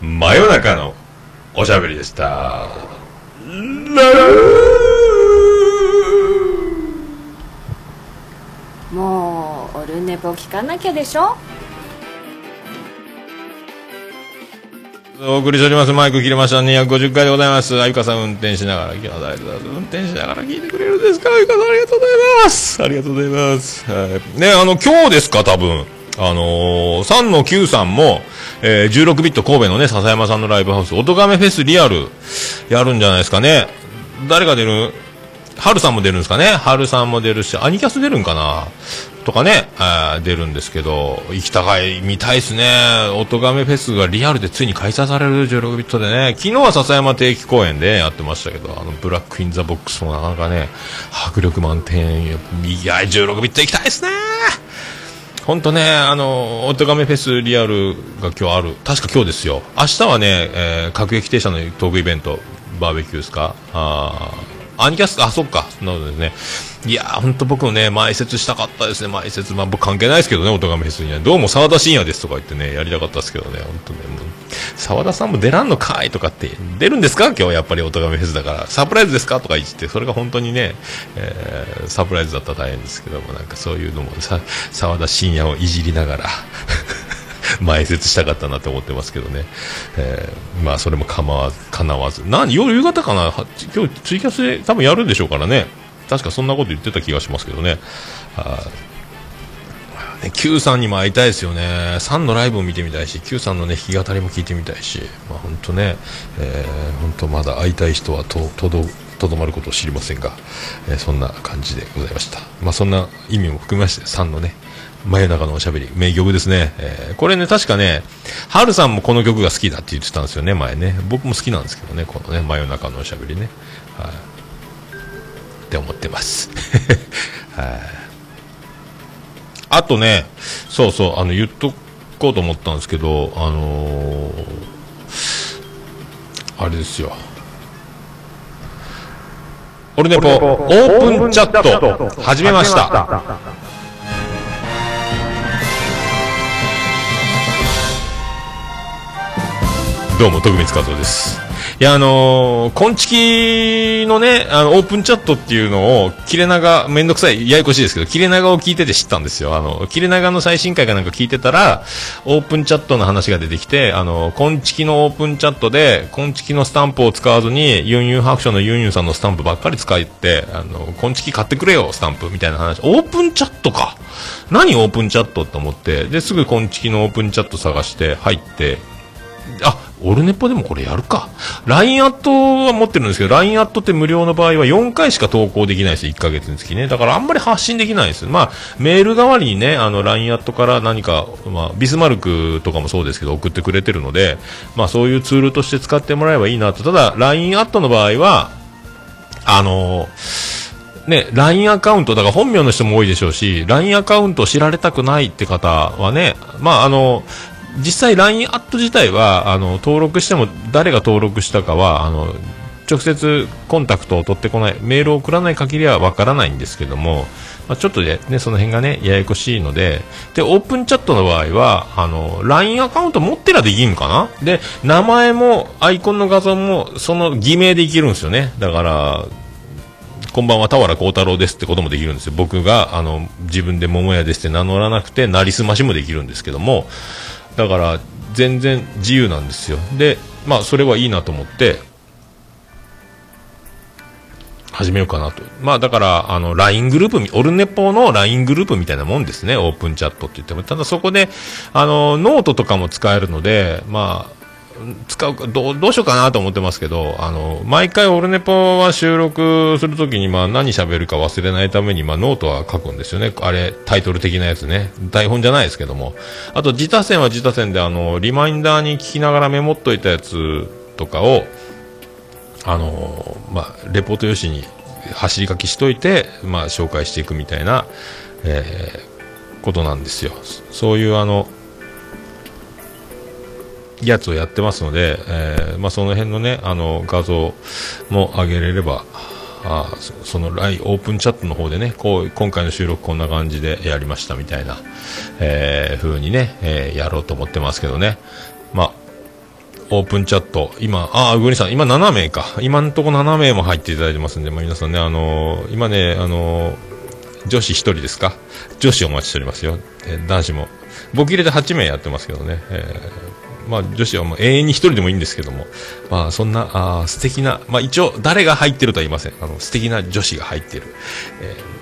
真夜中のおしゃべりでした。もう、オルネポ聞かなきゃでしょ？お送りしております。マイク切れました。250回でございます。あゆかさん運転しながら、今日は運転しながら聞いてくれるんですか？あゆかさんありがとうございます。ありがとうございます。はい、ね、あの、今日ですか？多分。あのー、3の9さんも、えー、16ビット神戸のね、笹山さんのライブハウス、おとがめフェスリアル、やるんじゃないですかね。誰が出る？ハルさんも出るんですかね。ハルさんも出るし、アニキャス出るんかな？とかね、あー出るんですけど、行きたがい、見たいですね。おとがめフェスがリアルでついに開催される16ビットでね、昨日は笹山定期公演でやってましたけど、あの、ブラックインザボックスもなかなかね、迫力満点、いや、16ビット行きたいですね本当ね、あの、お手紙フェスリアルが今日ある。確か今日ですよ。明日はね、えー、各駅停車のトークイベント、バーベキューですか？あアニキャス、あ、そっか。なのでね。いやー、ほんと僕もね、前説したかったですね、前説。まあ僕関係ないですけどね、おとがめフェスには。どうも沢田信也ですとか言ってね、やりたかったですけどね、本当ね、もう、沢田さんも出らんのかいとかって、出るんですか？今日やっぱりおとがめフェスだから。サプライズですか？とか言って、それが本当にね、えー、サプライズだったら大変ですけども、なんかそういうのもさ、沢田信也をいじりながら、前説したかったなと思ってますけどね、えーまあそれも構わず、叶わず、何、夜夕方かな、今日ツイキャスで多分やるんでしょうからね、確かそんなこと言ってた気がしますけどね。ね Q さんにも会いたいですよね、サンのライブを見てみたいし、Q さんの、ね、弾き語りも聞いてみたいし、まあ、本当ね、えー本当まだ会いたい人はととどとどまることを知りませんが、えーそんな感じでございました、まあ、そんな意味も含めまして、サンのね、真夜中のおしゃべり、名曲ですね、えーこれね、確かね、ハルさんもこの曲が好きだって言ってたんですよね、前ね、僕も好きなんですけどね、このね、真夜中のおしゃべりね。はいって思ってます。(laughs) はい。あとね、そうそう、あの、言っとこうと思ったんですけど、あのーあれですよ。オルネポ、オープンチャット、始めました。どうも、徳光和夫です。いや、あのー、こんちきのね、あの、オープンチャットっていうのを、切れ長、めんどくさい、ややこしいですけど、切れ長を聞いてて知ったんですよ。あの、切れ長の最新回かなんか聞いてたら、オープンチャットの話が出てきて、あの、こんちきのオープンチャットで、こんちきのスタンプを使わずに、ユンユン白書のユンユンさんのスタンプばっかり使って、あの、こんちき買ってくれよ、スタンプ、みたいな話。オープンチャットか。何オープンチャットって思って、で、すぐこんちきのオープンチャット探して、入って、あ、オルネポでもこれやるか。LINE アットは持ってるんですけど、LINE アットって無料の場合は4回しか投稿できないです。1ヶ月につきね。だからあんまり発信できないです。まあ、メール代わりにね、あの、LINE アットから何か、まあ、ビスマルクとかもそうですけど、送ってくれてるので、まあ、そういうツールとして使ってもらえばいいなと。ただ、LINE アットの場合は、あのね、LINE アカウント、だから本名の人も多いでしょうし、LINE アカウント知られたくないって方はね、まあ、あの、実際 LINE アット自体は、あの、登録しても誰が登録したかは、あの、直接コンタクトを取ってこない、メールを送らない限りはわからないんですけども、まあ、ちょっとね、その辺がね、ややこしいので、で、オープンチャットの場合は、あの、LINE アカウント持ってらできるんかな？で、名前も、アイコンの画像も、その偽名でいけるんですよね。だから、こんばんは、田原幸太郎ですってこともできるんですよ。僕が、あの、自分で桃屋ですって名乗らなくて、なりすましもできるんですけども、だから、全然自由なんですよ。で、まあ、それはいいなと思って、始めようかなと。まあ、だから、あの、LINE グループ、オルネポの LINE グループみたいなもんですね。オープンチャットって言っても。ただそこで、あの、ノートとかも使えるので、ま、使うか、どう、どうしようかなと思ってますけど、あの、毎回オルネポは収録するときに、まあ何喋るか忘れないために、まあノートは書くんですよね。あれ、タイトル的なやつね。台本じゃないですけども。あと、自他線は自他線で、あの、リマインダーに聞きながらメモっといたやつとかを、あの、まあ、レポート用紙に走り書きしといて、まあ、紹介していくみたいな、えーことなんですよ。そういうあの、やつをやってますので、えーまあ、その辺のね、あの、画像も上げれれば、あそそのラインオープンチャットの方でね、こう、今回の収録こんな感じでやりましたみたいな、えー風にね、えーやろうと思ってますけどね。まあ、オープンチャット、今、ああ、グリさん、今7名か。今んとこ7名も入っていただいてますんで、まあ、皆さんね、あのー今ね、あのー女子1人ですか？女子お待ちしておりますよ。えー男子も。僕入れて8名やってますけどね。えーまあ、女子はもう永遠に1人でもいいんですけども、まあ、そんな、あ素敵な、まあ、一応、誰が入ってるとは言いません。あの、素敵な女子が入ってる。えー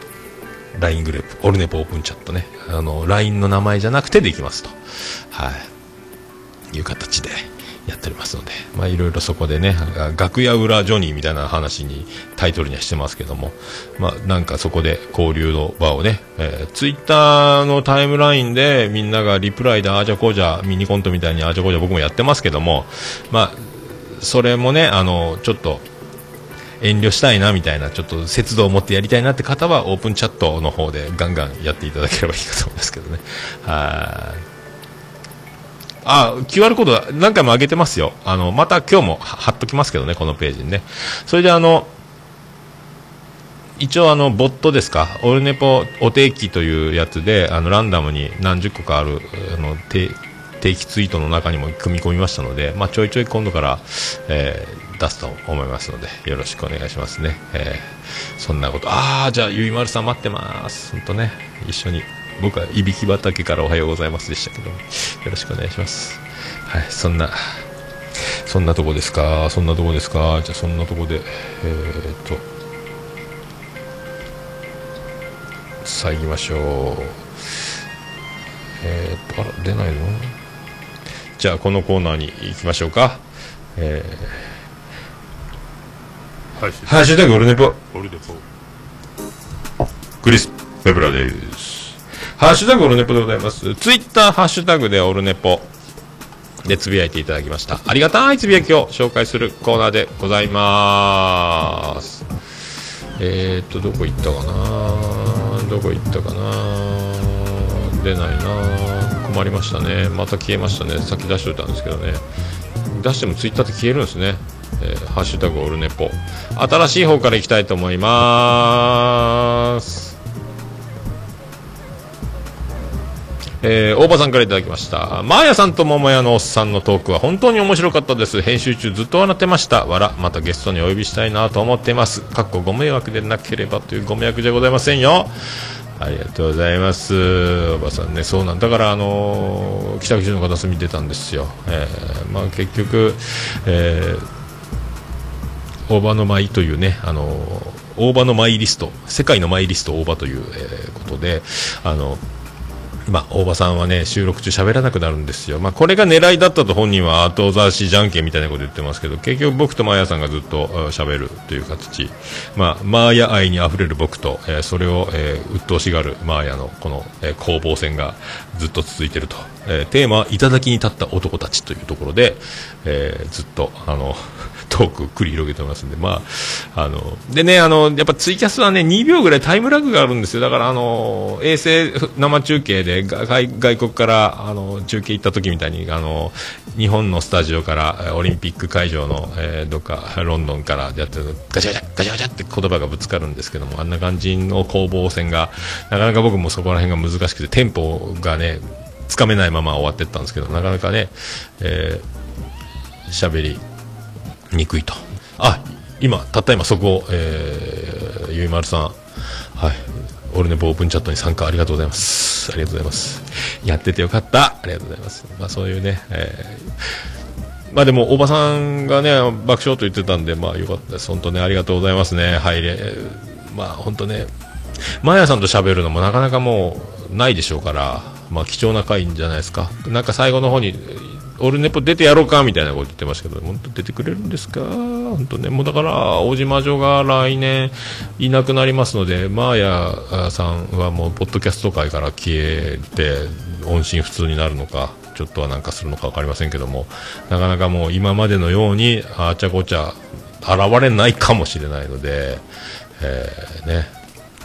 LINE グループ、オルネポオープンチャットね。あの、LINE の名前じゃなくてできますと。はい。いう形でやっておりますので、まあいろいろそこでね、楽屋裏ジョニーみたいな話にタイトルにはしてますけども、まあなんかそこで交流の場をね、えー、ツイッターのタイムラインでみんながリプライであーじゃこうじゃミニコントみたいにあーじゃこうじゃ僕もやってますけども、まあそれもね、あの、ちょっと、遠慮したいなみたいな、ちょっと節度を持ってやりたいなって方は、オープンチャットの方でガンガンやっていただければいいかと思いますけどね。はい。あ、QR コード何回も上げてますよ。あの、また今日も貼っときますけどね、このページにね。それであの、一応あの、ボットですか、オルネポお定期というやつで、あの、ランダムに何十個かある、あの、定期ツイートの中にも組み込みましたので、まあ、ちょいちょい今度から、えー出すと思いますので、よろしくお願いしますね。えーそんなこと、ああ、じゃあ、ゆいまるさん待ってます。本当ね、一緒に、僕はいびき畑からおはようございますでしたけど、よろしくお願いします。はい、そんな、そんなとこですか、そんなとこですか、じゃあそんなとこで、えー、っと、さあ行きましょう。えー、っと、あら、出ないの？じゃあこのコーナーに行きましょうか。えはいー、ハッシュタグオルネポ。オルネポクリス・ペブラです。ハッシュタグオルネポでございます。ツイッターハッシュタグでオルネポでつぶやいていただきました。ありがたいつぶやきを紹介するコーナーでございます。えーっと、どこ行ったかな？どこ行ったかな？出ないな困りましたね。また消えましたね。さっき出しておいたんですけどね。出してもツイッターって消えるんですね。えーハッシュタグオルネポ。新しい方からいきたいと思います。えー、大場さんからいただきました。マーヤさんと桃屋のおっさんのトークは本当に面白かったです。編集中ずっと笑ってました。わら、またゲストにお呼びしたいなと思ってます。かっこご迷惑でなければというご迷惑じゃございませんよ。ありがとうございます。おばさんね、そうなんだから、あのー北九州の片隅出たんですよ。えーまあ結局、えー大場の舞というね、あの大場の舞リスト、世界の舞リスト大場という、えーことで、あの、まあ、大場さんはね、収録中喋らなくなるんですよ。まあ、これが狙いだったと本人は後出しじゃんけんみたいなこと言ってますけど、結局僕とマーヤさんがずっと喋るという形。まあ、マーヤ愛に溢れる僕と、えーそれを、えー鬱陶しがるマーヤのこの、えー攻防戦がずっと続いてると。えーテーマは、頂きに立った男たちというところで、えーずっと、あの、トーク繰り広げてますんで、まあ、あの、でね、あの、やっぱツイキャスはね、2秒ぐらいタイムラグがあるんですよ。だから、あの、衛星生中継で外外国から、あの、中継行った時みたいに、あの、日本のスタジオから、オリンピック会場の、えーどっか、ロンドンからやってるガチャガチャ、ガチャガチャって言葉がぶつかるんですけども、あんな感じの攻防戦が、なかなか僕もそこら辺が難しくて、テンポがね、つかめないまま終わってったんですけど、なかなかね、えー喋りにくいと。あ、今、たった今そこを、えー、ゆいまるさん、はい、オルネポオープンチャットに参加ありがとうございます。ありがとうございます。やっててよかった。ありがとうございます。まあそういうね、えーまあでも、おばさんがね、爆笑と言ってたんで、まあよかったです。本当ね、ありがとうございますね。はい、えーまあ本当ね、マヤさんと喋るのもなかなかもうないでしょうから、まあ貴重な回じゃないですか。なんか最後の方に、オルネポ出てやろうかみたいなこと言ってましたけど、本当出てくれるんですか？本当ね、もうだから、大島女が来年いなくなりますので、マーヤさんはもう、ポッドキャスト界から消えて、音信不通になるのか、ちょっとはなんかするのか分かりませんけども、なかなかもう今までのように、あちゃこちゃ、現れないかもしれないので、えーね、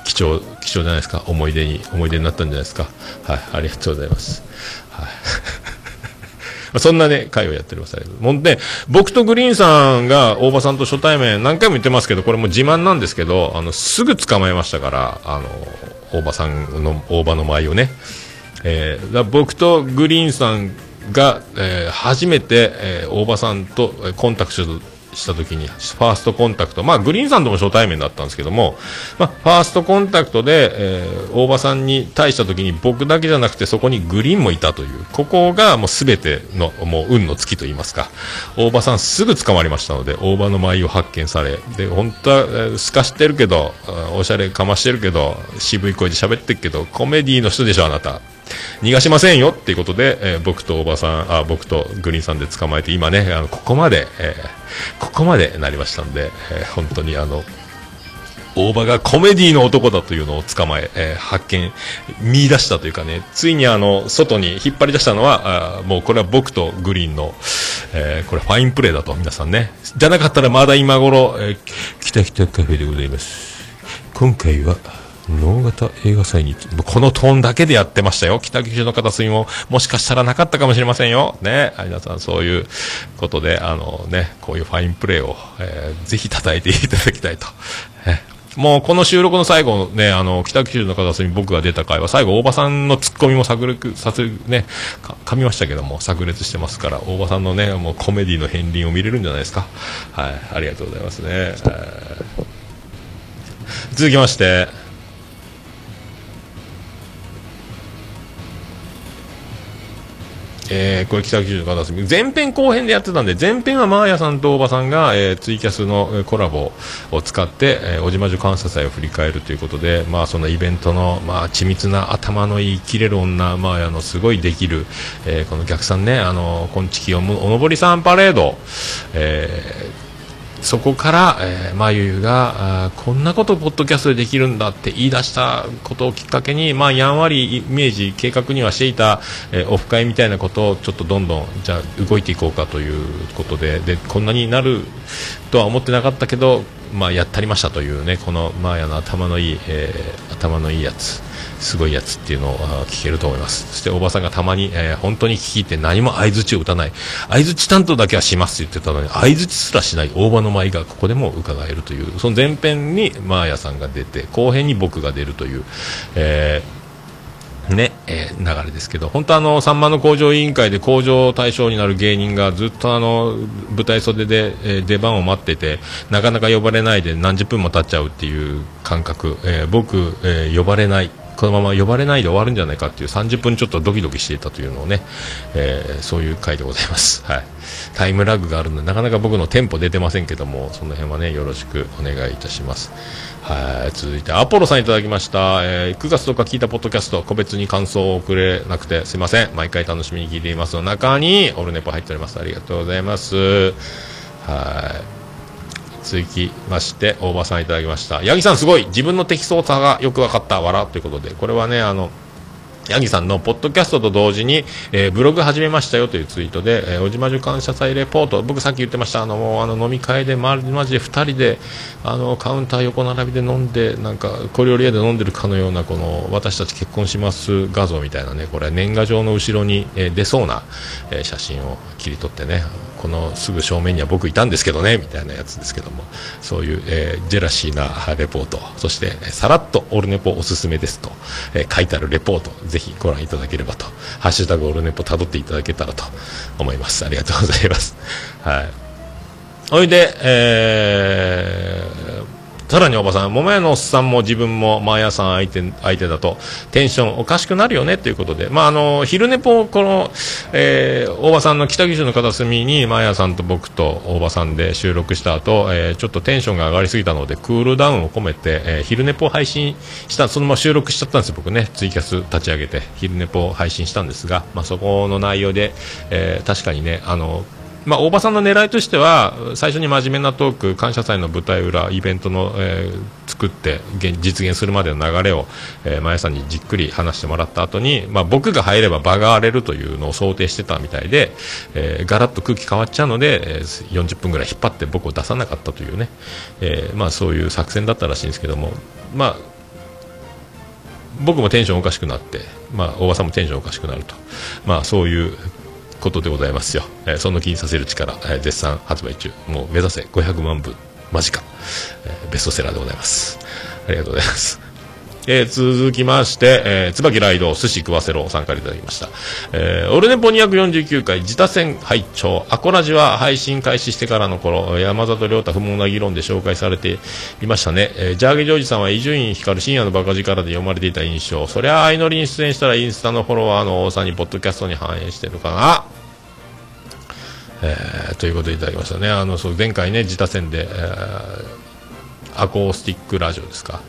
貴重、貴重じゃないですか？思い出に、思い出になったんじゃないですか？はい、ありがとうございます。はい。まあそんなね、会をやっております。もんで、僕とグリーンさんが大場さんと初対面、何回も言ってますけど、これも自慢なんですけど、あの、すぐ捕まえましたから、あの、大場さんの、大場の舞をね。えーだから僕とグリーンさんが、えー初めて、えー大場さんとコンタクトした時にファーストコンタクト。まあグリーンさんとも初対面だったんですけども、まあ、ファーストコンタクトで、えー大場さんに対した時に僕だけじゃなくてそこにグリーンもいたという。ここがもう全てのもう運の月と言いますか。大場さんすぐ捕まりましたので大場の舞を発見されで本当は、えーすかしてるけどおしゃれかましてるけど渋い声で喋ってるけどコメディの人でしょあなた。逃がしませんよっていうことで、えー僕とおばさん、あ、僕とグリーンさんで捕まえて、今ね、あの、ここまで、えーここまでなりましたんで、えー本当にあの、大場がコメディの男だというのを捕まえ、えー発見、見出したというかね、ついにあの、外に引っ張り出したのは、あもうこれは僕とグリーンの、えーこれファインプレーだと、皆さんね。じゃなかったらまだ今頃、えー、きたきたカフェでございます。今回は、能型映画祭に、このトーンだけでやってましたよ。北九州の片隅も、もしかしたらなかったかもしれませんよ。ね。皆さん、そういうことで、あのね、こういうファインプレーを、えーぜひ叩いていただきたいと。えもうこの収録の最後ね、あの、北九州の片隅僕が出た回は、最後、大場さんのツッコミも炸裂させ、ね、か噛みましたけども、炸裂してますから、大場さんのね、もうコメディの片鱗を見れるんじゃないですか。はい、ありがとうございますね。えー続きまして、えーこれ北九州の片隅。前編後編でやってたんで前編はマーヤさんとおばさんが、えーツイキャスのコラボを使って、えー、小島女感謝祭を振り返るということで、まあ、そのイベントの、まあ、緻密な頭のいい切れる女マーヤのすごいできる、えーこの逆算ねあのこんちきおもおのぼりさんパレード、えーそこから、えー、まゆゆがあこんなことポッドキャストでできるんだって言い出したことをきっかけに、まあ、やんわりイメージ計画にはしていた、えーオフ会みたいなことをちょっとどんどんじゃ動いていこうかということででこんなになるとは思ってなかったけど、まあ、やったりましたというねこのマーヤの頭のいい、えー頭のいいやつすごいやつっていうのを聞けると思います。そしておばさんがたまに、えー本当に聞き入って何も相づちを打たない。相づち担当だけはしますって言ってたのに相づちすらしない大場の舞がここでも伺えるというその前編にマーヤさんが出て後編に僕が出るという、えーね、えー流れですけど、本当あの、さんまの工場委員会で工場対象になる芸人がずっとあの、舞台袖で、えー出番を待ってて、なかなか呼ばれないで何十分も経っちゃうっていう感覚、えー僕、えー呼ばれない。このまま呼ばれないで終わるんじゃないかっていう30分ちょっとドキドキしていたというのをね、えーそういう回でございます。(laughs) はい。タイムラグがあるので、なかなか僕のテンポ出てませんけども、その辺はね、よろしくお願いいたします。はい。続いて、アポロさんいただきました。えー9月とか聞いたポッドキャスト、個別に感想を送れなくてすいません。毎回楽しみに聞いていますの中に、オルネポ入っております。ありがとうございます。はい。続きまして、大場さんいただきました。八木さんすごい自分の適当さがよく分かった。わらということで、これはね、あの、ヤギさんのポッドキャストと同時に、えーブログ始めましたよというツイートで、えー、小島女感謝祭レポート、僕さっき言ってました、あの、もうあの飲み会で、ま、マジで2人で、あの、カウンター横並びで飲んで、なんか、小料理屋で飲んでるかのような、この、私たち結婚します画像みたいなね、これ、年賀状の後ろに、えー出そうな、え写真を切り取ってね、このすぐ正面には僕いたんですけどね、みたいなやつですけども、そういう、えージェラシーなレポート、そして、さらっとオルネポおすすめですと、えー書いてあるレポート、ぜひご覧いただければと、ハッシュタグオルネポ辿っていただけたらと思います。ありがとうございます。はい。おいで、えーさらにおばさん、桃屋のおっさんも自分もマーヤさん相手相手だと。テンションおかしくなるよねということで、まあ、あの昼寝ぽこの、えー大場さんの北九州の片隅にマーヤさんと僕と大場さんで収録した後、えーちょっとテンションが上がりすぎたのでクールダウンを込めて、えー昼寝ぽ配信したそのまま収録しちゃったんですよ、僕ね。ツイキャス立ち上げて昼寝ぽ配信したんですが、まあ、そこの内容で、えー確かにねあのまあ、大場さんの狙いとしては最初に真面目なトーク感謝祭の舞台裏イベントの、えー作って実現するまでの流れを、えー、前さんにじっくり話してもらった後に、まあ、僕が入れば場が荒れるというのを想定してたみたいで、えーガラッと空気変わっちゃうので、えー40分ぐらい引っ張って僕を出さなかったというね、えーまあ、そういう作戦だったらしいんですけども、まあ、僕もテンションおかしくなって、まあ、大場さんもテンションおかしくなると、まあ、そういうことでございますよ、えーその気にさせる力、えー絶賛発売中。もう目指せ500万部間近、えーベストセラーでございます。ありがとうございます。えー続きまして、えー、椿ライド寿司食わせろさんからいただきました。えー、オルネポ249回自他戦拝聴アコラジは配信開始してからの頃、山里亮太不毛な議論で紹介されていましたね。えージャーゲジョージさんは伊集院光深夜のバカ力で読まれていた印象。そりゃ相乗りに出演したらインスタのフォロワーの多さにポッドキャストに反映してるかな。えーということでいただきましたね。あの、そう、前回ね、自他戦で、えーアコースティックラジオですか。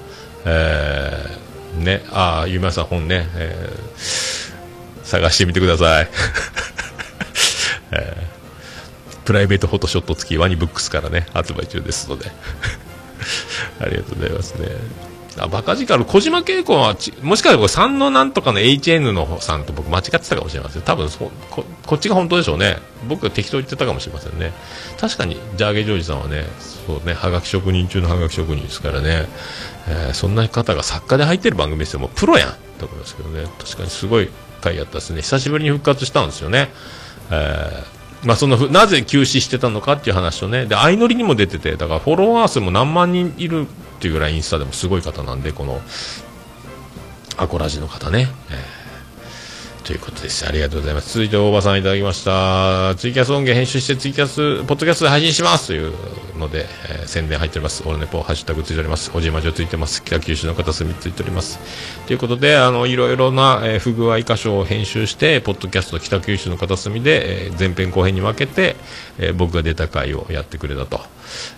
えーね、ああ、ゆうまさん本ね、えー探してみてください。(laughs) えープライベートフォトショット付きワニブックスからね、発売中ですので。(laughs) ありがとうございますね。あ、バカ力、小島慶子はち、もしかしたら3のなんとかの HN のさんと僕間違ってたかもしれません。多分そこ、こっちが本当でしょうね。僕が適当に言ってたかもしれませんね。確かに、ジャーゲジョージさんはね、そうね、はがき職人中のはがき職人ですからね、えーそんな方が作家で入ってる番組ですよ。もうプロやんと思いますけどね。確かにすごい回やったですね。久しぶりに復活したんですよね。えーまあ、そのなぜ休止してたのかっていう話とね、で、相乗りにも出てて、だからフォロワー数も何万人いるっていうぐらいインスタでもすごい方なんで、この、アコラジの方ね。えーということです。ありがとうございます。続いて大場さんいただきました。ツイキャス音源編集してツイキャス、ポッドキャストで配信しますというので、えー宣伝入っております。オルネポハッシュタグついております。おじまじょついてます。北九州の片隅ついております。ということで、あの、いろいろな、えー不具合箇所を編集して、ポッドキャスト北九州の片隅で、えー前編後編に分けて、えー僕が出た回をやってくれたと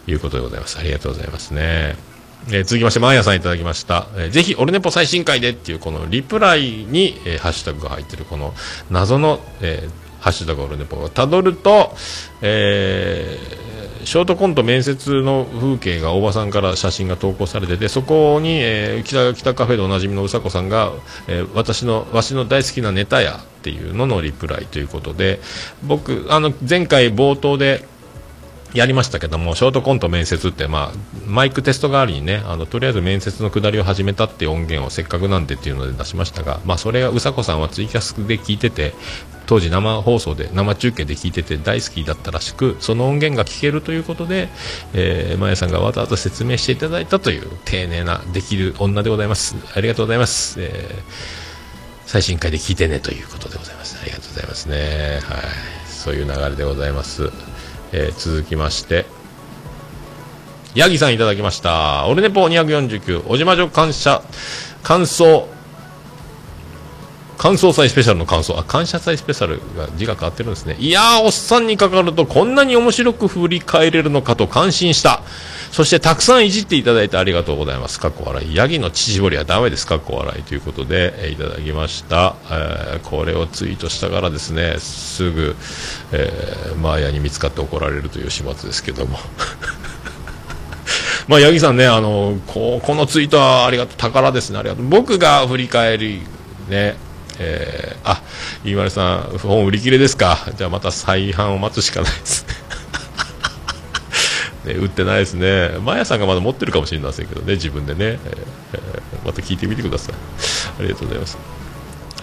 いうことでございます。ありがとうございますね。えー続きまして、マーヤさんいただきました。えーぜひ、オルネポ最新回でっていう、このリプライに、えーハッシュタグが入ってる、この謎の、えーハッシュタグオルネポをたどると、えーショートコント面接の風景が大場さんから写真が投稿されてて、そこに、えー北北カフェでおなじみのうさこさんが、えー私の、わしの大好きなネタやっていうののリプライということで、僕、あの、前回冒頭で、やりましたけども、ショートコント面接って、まあ、マイクテスト代わりにね、あの、とりあえず面接のくだりを始めたって音源をせっかくなんでっていうので出しましたが、まあ、それがうさこさんはツイキャスで聞いてて、当時生放送で、生中継で聞いてて大好きだったらしく、その音源が聞けるということで、えー、まやさんがわざわざ説明していただいたという丁寧なできる女でございます。ありがとうございます。えー最新回で聞いてねということでございます。ありがとうございますね。はい。そういう流れでございます。えー続きまして、ヤギさんいただきました。オルネポ249、おじまじょ感謝、感想、感想祭スペシャルの感想、あ、感謝祭スペシャルが字が変わってるんですね。いやー、おっさんにかかるとこんなに面白く振り返れるのかと感心した。そしてたくさんいじっていただいてありがとうございます。かっこ笑い。ヤギの乳搾りはダメです。かっこ笑いということで、えいただきました。えーこれをツイートしたからですね、すぐ、えーマーヤに見つかって怒られるという始末ですけども。(laughs) まあ、八木さんね、あの、ここのツイートはありがとう、宝ですね、ありがとう。僕が振り返り、ね、えー、あ、飯丸さん、本売り切れですか？じゃあまた再販を待つしかないですね。(laughs) ね、売ってないですね。マヤさんがまだ持ってるかもしれませんけどね、自分でね。えーまた聞いてみてください。ありがとうございます。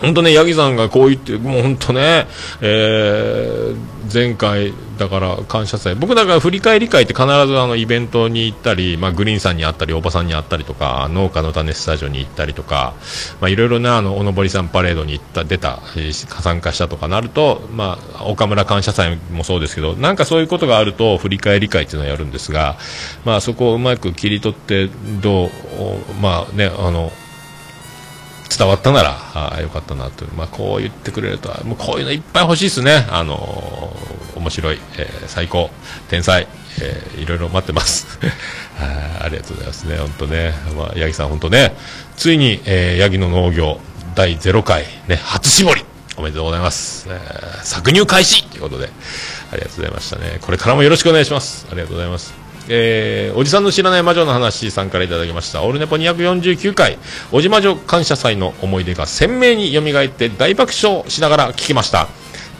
本当ね、ヤギさんがこう言って、もう本当ね、えー前回、だから感謝祭、僕だから振り返り会って必ずあのイベントに行ったり、まあ、グリーンさんに会ったり、おばさんに会ったりとか、農家の種スタジオに行ったりとか、まあ、いろいろなあのおのぼりさんパレードに行った、出た、参加したとかなると、まあ、岡村感謝祭もそうですけど、なんかそういうことがあると、振り返り会っていうのをやるんですが、まあ、そこをうまく切り取って、どう、まあね、あの、伝わったならあよかったなという、まあ、こう言ってくれるともうこういうのいっぱい欲しいですね、あのー面白い、えー最高、天才、えーいろいろ待ってます。あ (laughs) ありがとうございますね、本当ね、まあ、八木さん、本当ね、ついに、えー、八木の農業第0回、ね、初絞り、おめでとうございます、えー搾乳開始ということで、ありがとうございましたね、これからもよろしくお願いします、ありがとうございます。えーおじさんの知らない魔女の話さんからいただきました。オールネポ249回、おじ魔女感謝祭の思い出が鮮明に蘇って大爆笑しながら聞きました。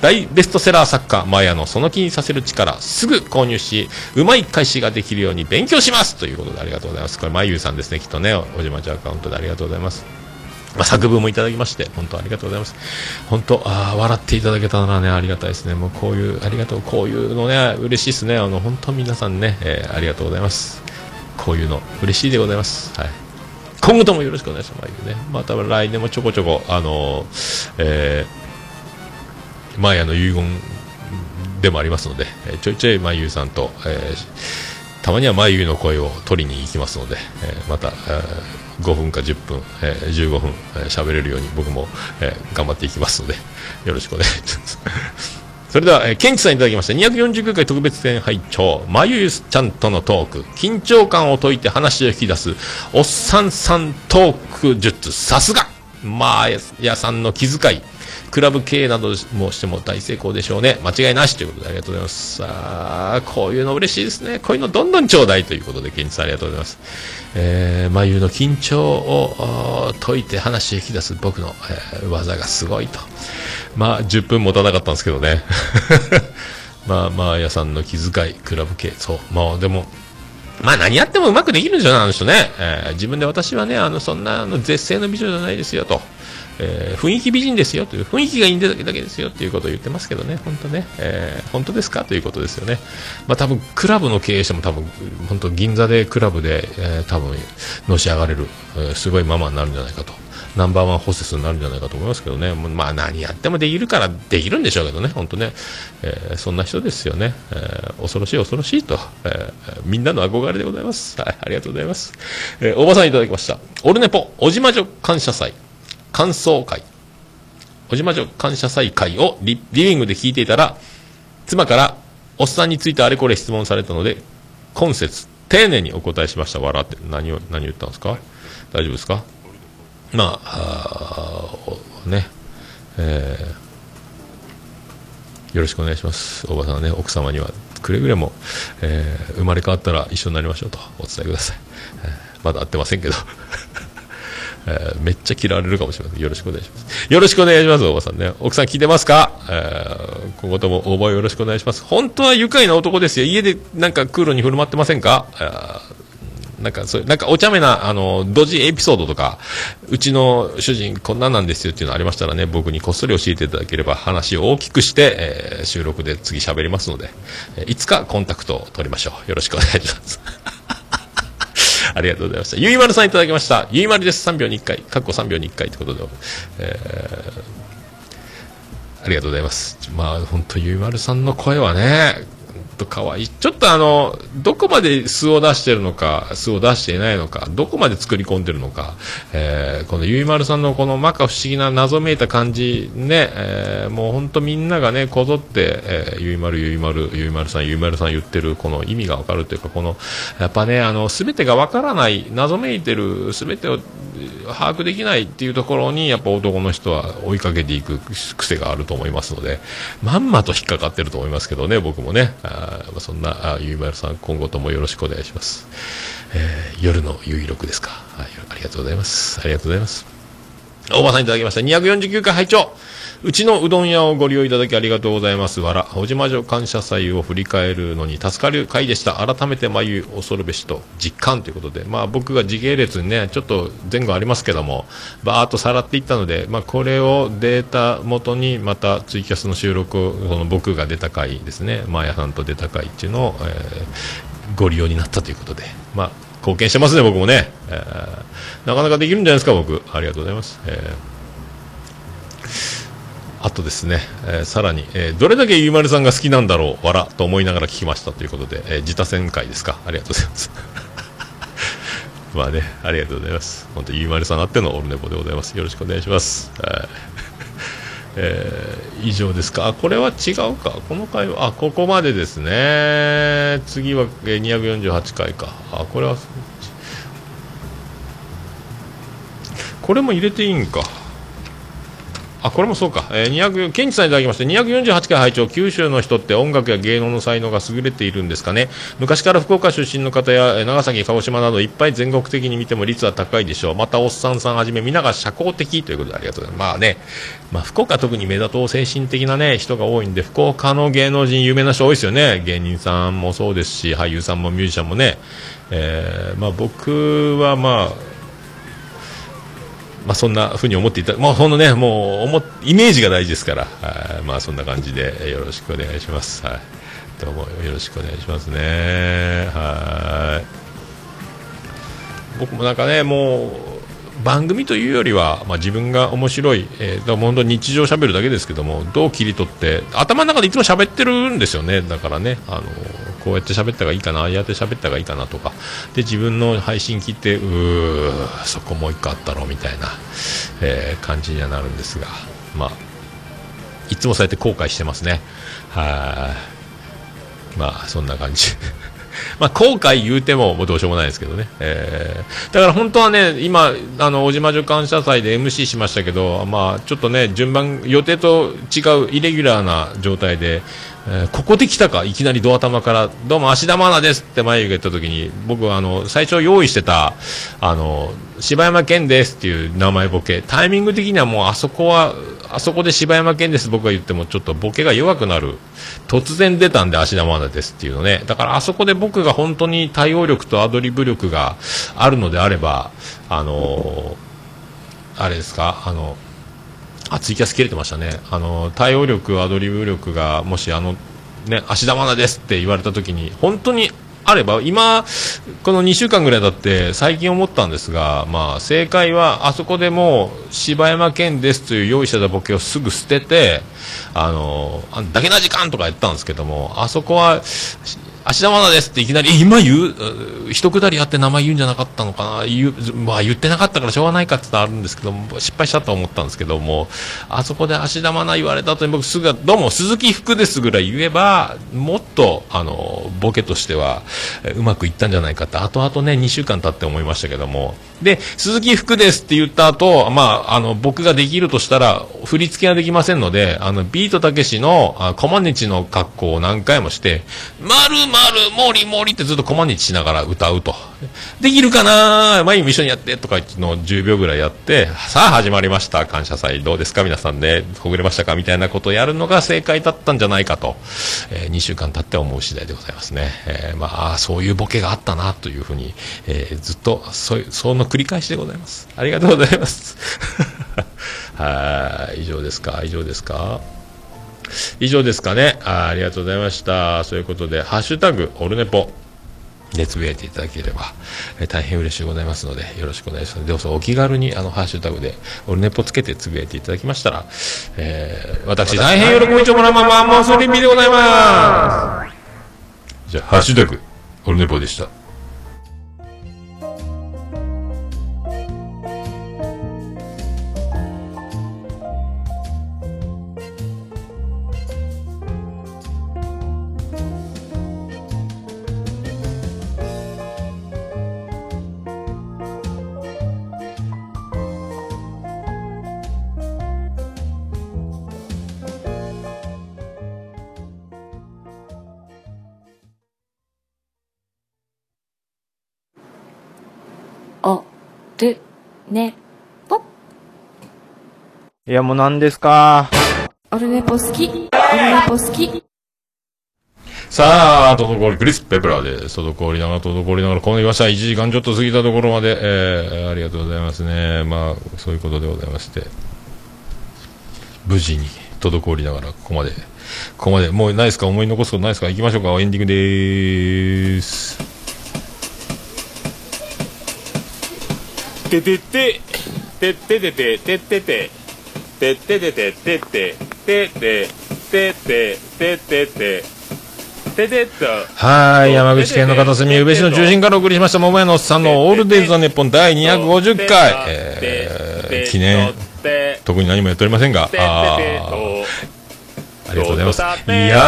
大ベストセラー作家、マヤのその気にさせる力、すぐ購入し、うまい返しができるように勉強しますということでありがとうございます。これ、まゆうさんですね、きっとね、おじまちアカウントでありがとうございます。まあ、作文もいただきまして、本当ありがとうございます。本当、あ笑っていただけたならね、ありがたいですね。もうこういう、ありがとう、こういうのね、嬉しいですね。あの、本当皆さんね、えーありがとうございます。こういうの、嬉しいでございます。はい。今後ともよろしくお願いします。まあね、また来年もちょこちょこ、あのーえー、マヤの遺言でもありますので、えーちょいちょいまゆうさんと、えーたまにはまゆうの声を取りに行きますので、えーまた、えー5分か10分、えー15分えー喋、れるように僕も、えー頑張っていきますので、よろしくお願いします。(laughs) それでは、えー、ケンチさんいただきました。249回特別展拝聴まゆゆちゃんとのトーク。緊張感を解いて話を引き出す、おっさんさんトーク術。さすがまあやさんの気遣い。クラブ経営などもしても大成功でしょうね。間違いなしということでありがとうございます。さあ、こういうの嬉しいですね。こういうのどんどんちょうだいということで、ケンチさんありがとうございます。えー、眉の緊張を解いて話を引き出す僕の、えー技がすごいと。まあ、10分持たなかったんですけどね。(laughs) まあ、まあ、屋さんの気遣い、クラブ系、そう。まあ、でも、まあ何やってもうまくできるんじゃないあの人ね、えー自分で私はね、あの、そんな、あの、絶世の美女じゃないですよと。えー雰囲気美人ですよという、雰囲気がいいんだけだけですよということを言ってますけどね、本当ね、えー本当ですか？ということですよね。まあ多分、クラブの経営者も多分、本当銀座でクラブで、えー多分、のし上がれる、えーすごいママになるんじゃないかと。ナンバーワンホステスになるんじゃないかと思いますけどね、まあ何やってもできるからできるんでしょうけどね、本当ね、えーそんな人ですよね、えー恐ろしい恐ろしいと、えーみんなの憧れでございます。はい、ありがとうございます。えーおばさんいただきました。オルネポ、おじまじょ感謝祭、感想会、おじまじょ感謝祭会をリリビングで聞いていたら、妻から、おっさんについてあれこれ質問されたので、今節、丁寧にお答えしました。笑って。何を、何言ったんですか？大丈夫ですか？まあ、あね、えーよろしくお願いします。おばさんね、奥様にはくれぐれも、えー生まれ変わったら一緒になりましょうとお伝えください。えーまだ会ってませんけど。(laughs) えーめっちゃ嫌われるかもしれません。よろしくお願いします。よろしくお願いします、おばさんね。奥さん聞いてますか？えー今後とも応募よろしくお願いします。本当は愉快な男ですよ。家でなんかクールに振る舞ってませんか？えーなんか、そういう、なんかお茶目な、あの、ドジエピソードとか、うちの主人こんなんなんですよっていうのありましたらね、僕にこっそり教えていただければ話を大きくして、えー収録で次喋りますので、えいつかコンタクトを取りましょう。よろしくお願いします。ありがとうございました。ゆいまるさんいただきました。ゆいまるです。3秒に1回。かっこ3秒に1回ということで、えーありがとうございます。まあ、本当ゆいまるさんの声はね、と可愛い。ちょっとあの、どこまで素を出してるのか、素を出していないのか、どこまで作り込んでるのか、えーこのゆいまるさんのこの摩訶不思議な謎めいた感じ、ね、えーもう本当みんながね、こぞって、えーゆいまるゆいまる、ゆいまるさん、ゆいまるさん言ってるこの意味がわかるというか、この、やっぱね、あの、すべてがわからない、謎めいてる、すべてを把握できないっていうところに、やっぱ男の人は追いかけていく癖があると思いますので、まんまと引っかかってると思いますけどね、僕もね。あそんな、あゆいまるさん、今後ともよろしくお願いします。えー夜の有力ですか、はい。ありがとうございます。ありがとうございます。大場さんいただきました。249回拝聴うちのうどん屋をご利用いただきありがとうございます。わら、おじまじょ感謝祭を振り返るのに助かる回でした。改めて眉恐るべしと実感ということで、まあ僕が時系列にね、ちょっと前後ありますけども、バーっとさらっていったので、まあこれをデータ元にまたツイキャスの収録を、その僕が出た回ですね、マーヤさんと出た回っていうのを、えーご利用になったということで、まあ貢献してますね、僕もね。えーなかなかできるんじゃないですか、僕。ありがとうございます。えーあとですね、えーさらに、えーどれだけゆいまるさんが好きなんだろう、わら、と思いながら聞きましたということで、えー自他旋回ですか。ありがとうございます。(laughs) まあね、ありがとうございます。本当、ゆいまるさんあってのオルネポでございます。よろしくお願いします。えー以上ですか。あ、これは違うか。この回は、あ、ここまでですね。次は、えー248回か。あ、これは、これも入れていいんか。あ、これもそうか。えー、200、ケンチさんいただきまして、248回拝聴九州の人って音楽や芸能の才能が優れているんですかね。昔から福岡出身の方や、長崎、鹿児島などいっぱい全国的に見ても率は高いでしょう。また、おっさんさんはじめ、皆が社交的ということでありがとうございます。まあね、まあ、福岡特に目立とう精神的なね、人が多いんで、福岡の芸能人有名な人多いですよね。芸人さんもそうですし、俳優さんもミュージシャンもね。えーまあ僕はまあ、まあ、そんなふうに思っていた、まあ、ほんのね、もう思、イメージが大事ですから、はいまあ、そんな感じでよろしくお願いします。はい。どうもよろしくお願いしますね。はい。僕もなんかね、もう番組というよりは、まあ、自分が面白い、えー、だ本当に日常喋るだけですけどもどう切り取って頭の中でいつも喋ってるんですよねだからね、あのこうやって喋った方がいいかなああやって喋った方がいいかなとか。で自分の配信聞いてうーそこもう一個あったろみたいな、えー感じにはなるんですが。まあいつもそうやって後悔してますね。はい。まあそんな感じ。(laughs) まあ、後悔言うてももうどうしようもないですけどね、えーだから本当はね、今、あの小島女感謝祭で MC しましたけど、まあ、ちょっとね、順番、予定と違うイレギュラーな状態で、えーここで来たか、いきなりドア玉から、どうも、芦田愛菜ですって眉毛言った時に、僕はあの最初用意してた、あの柴山健ですっていう名前ボケ、タイミング的にはもうあそこは、あそこで柴山健です僕が言ってもちょっとボケが弱くなる。突然出たんで芦田愛菜ですっていうのね。だからあそこで僕が本当に対応力とアドリブ力があるのであれば、あのあれですか、あの、あ、ツイキャス切れてましたね。あの、対応力、アドリブ力が、もしあの、ね、芦田愛菜ですって言われた時に、本当にあれば、今、この2週間ぐらいだって、最近思ったんですが、まあ、正解は、あそこでもう、柴山健ですという用意してたボケをすぐ捨てて、あの、あだけな時間とか言ったんですけども、あそこは、芦田愛菜ですっていきなり、今言う？一くだりあって名前言うんじゃなかったのかな？言う、まあ言ってなかったからしょうがないかってのあるんですけど、失敗したと思ったんですけども、あそこで芦田愛菜言われた後に僕すぐ、どうも鈴木福ですぐらい言えば、もっと、あの、ボケとしては、うまくいったんじゃないかって、後々ね、2週間経って思いましたけども、で、鈴木福ですって言った後、まあ、あの、僕ができるとしたら、振り付けはできませんので、あの、ビートたけしの、あコマネチの格好を何回もして、まるまる、もりもりってずっとコマネチしながら歌うと。できるかな？前にも一緒にやってとかの10秒ぐらいやって、さあ始まりました。感謝祭どうですか？皆さんね。ほぐれましたか？みたいなことをやるのが正解だったんじゃないかと、え2週間経って思う次第でございますね。えーまあ、そういうボケがあったなというふうに、えーずっと、そう、その繰り返しでございます。ありがとうございます。(laughs) はい、以上ですか？以上ですか？以上ですかねあありがとうございました。そういうことで、ハッシュタグ、オルネポ。でつぶやいていただければ、えー大変嬉しいございますので、よろしくお願いします。どうぞお気軽に、あの、ハッシュタグで、オルネポつけてつぶやいていただきましたら、えー私、大変喜びちょもらまま、もうそれみでございます。じゃあ、ハッシュタグ、オルネポでした。いや、もう何ですか？オルネポ好き。オルネポ好き。さあ、り、クリス・ペプラーです。滞りながら、滞りながら、このなりました。1時間ちょっと過ぎたところまで、えー、ありがとうございますね。まあ、そういうことでございまして。無事に、滞りながら、ここまで。ここまで、もうないですか？思い残すことないですか？行きましょうか。エンディングでーす。ててて、てててて、ててて。てててててててててててててててとはい、山口県の片隅、宇部市の中心からお送りしました、桃屋のおっさんのオールデイズ・ザ・ネッポン第250回、えー、記念、特に何もやっておりませんが、ああありがとうございます。いや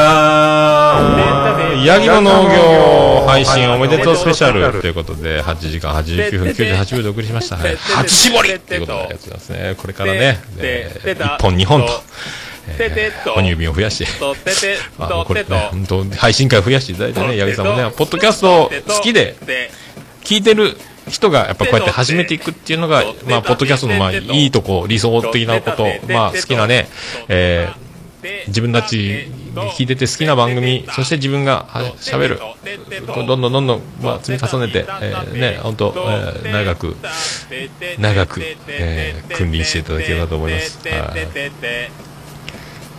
ー、ヤギの農業配信おめでとうスペシャルということで、8時間89分98秒で。お送りしました。はい初絞りっていうことでありがとうございますね。これからね、えー1本2本と、えー、哺乳瓶を増やして、とてて (laughs) あのこれね、本当配信会増やしていただいてね、八木さんもね、ポッドキャスト好きで聞いてる人がやっぱこうやって始めていくっていうのが、まあ、ポッドキャストのまあいいとこ、理想的なこと、まあ、好きなね、えー自分たち聞いてて好きな番組、そして自分がは喋る、どんどんどんどん、まあ、積み重ねて、えーね、本当、えー長く、長く、えー君臨していただければと思います。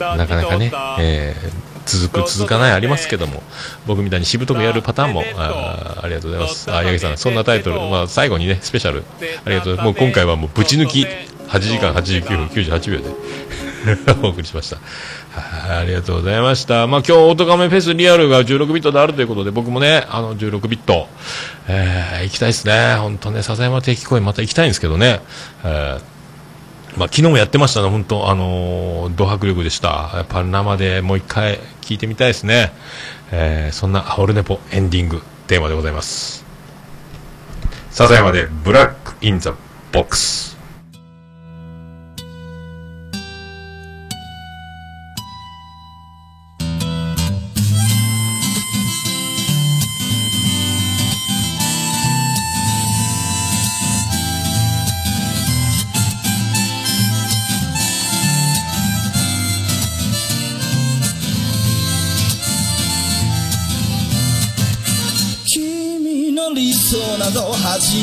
なかなかね、えー続く続かないありますけども僕みたいにしぶとくやるパターンもあありがとうございます。あ八木さんそんなタイトル、まあ、最後にねスペシャルありがとうもう今回はもうぶち抜き8時間89分98秒で (laughs) お送りしましたはいありがとうございましたまあ今日オートカメフェスリアルが16ビットであるということで僕もねあの16ビット、えー行きたいですね本当ね笹山定期公演また行きたいんですけどね、えーまあ、昨日もやってましたね、本当、あのー、ド迫力でした。やっぱ生でもう一回聞いてみたいですね。えーそんなオルネポエンディングテーマでございます。笹山で Black in the Box。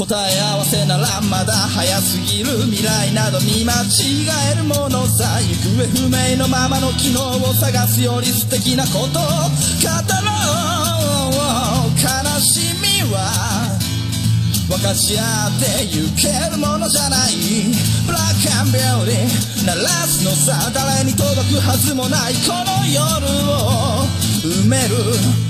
答え合わせならまだ早すぎる未来など見間違えるものさ行方不明のままの機能を探すより素敵なことを語ろう。悲しみは分かち合ってゆけるものじゃない。ブラックアンビューティー鳴らすのさ誰に届くはずもない。この夜を埋める。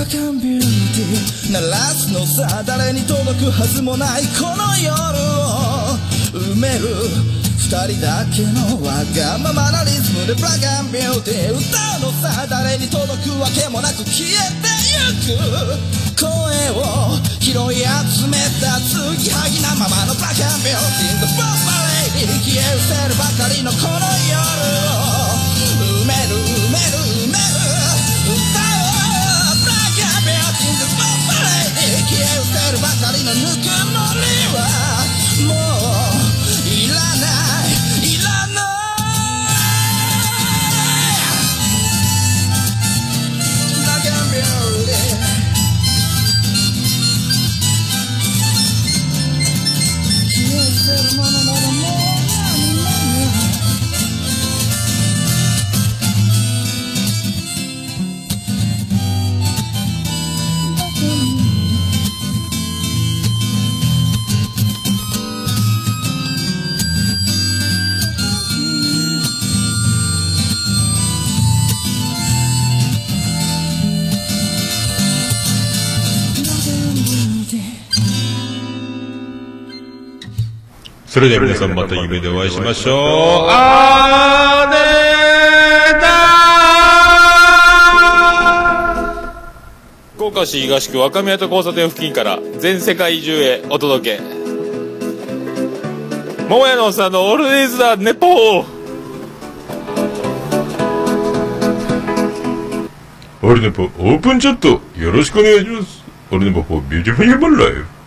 ブラックアンビューティー鳴らすのさ誰に届くはずもないこの夜を埋める二人だけのわがままなリズムでブラックアンビューティー歌うのさ誰に届くわけもなく消えてゆく声を拾い集めた継ぎはぎなままのブラックアンビューティー The Bomb Lady 消え失せるばかりのこの夜を埋める埋める。捨てるばかりのぬくもりはそれでは皆さんまた夢でお会いしましょう。あーねー福岡市東区若宮と交差点付近から全世界中へお届け桃屋のおっさんのオールディーズ・ザ・ネポーオルネポオープンチャットよろしくお願いします。オルネポフォービューティフルヒューマンライフ。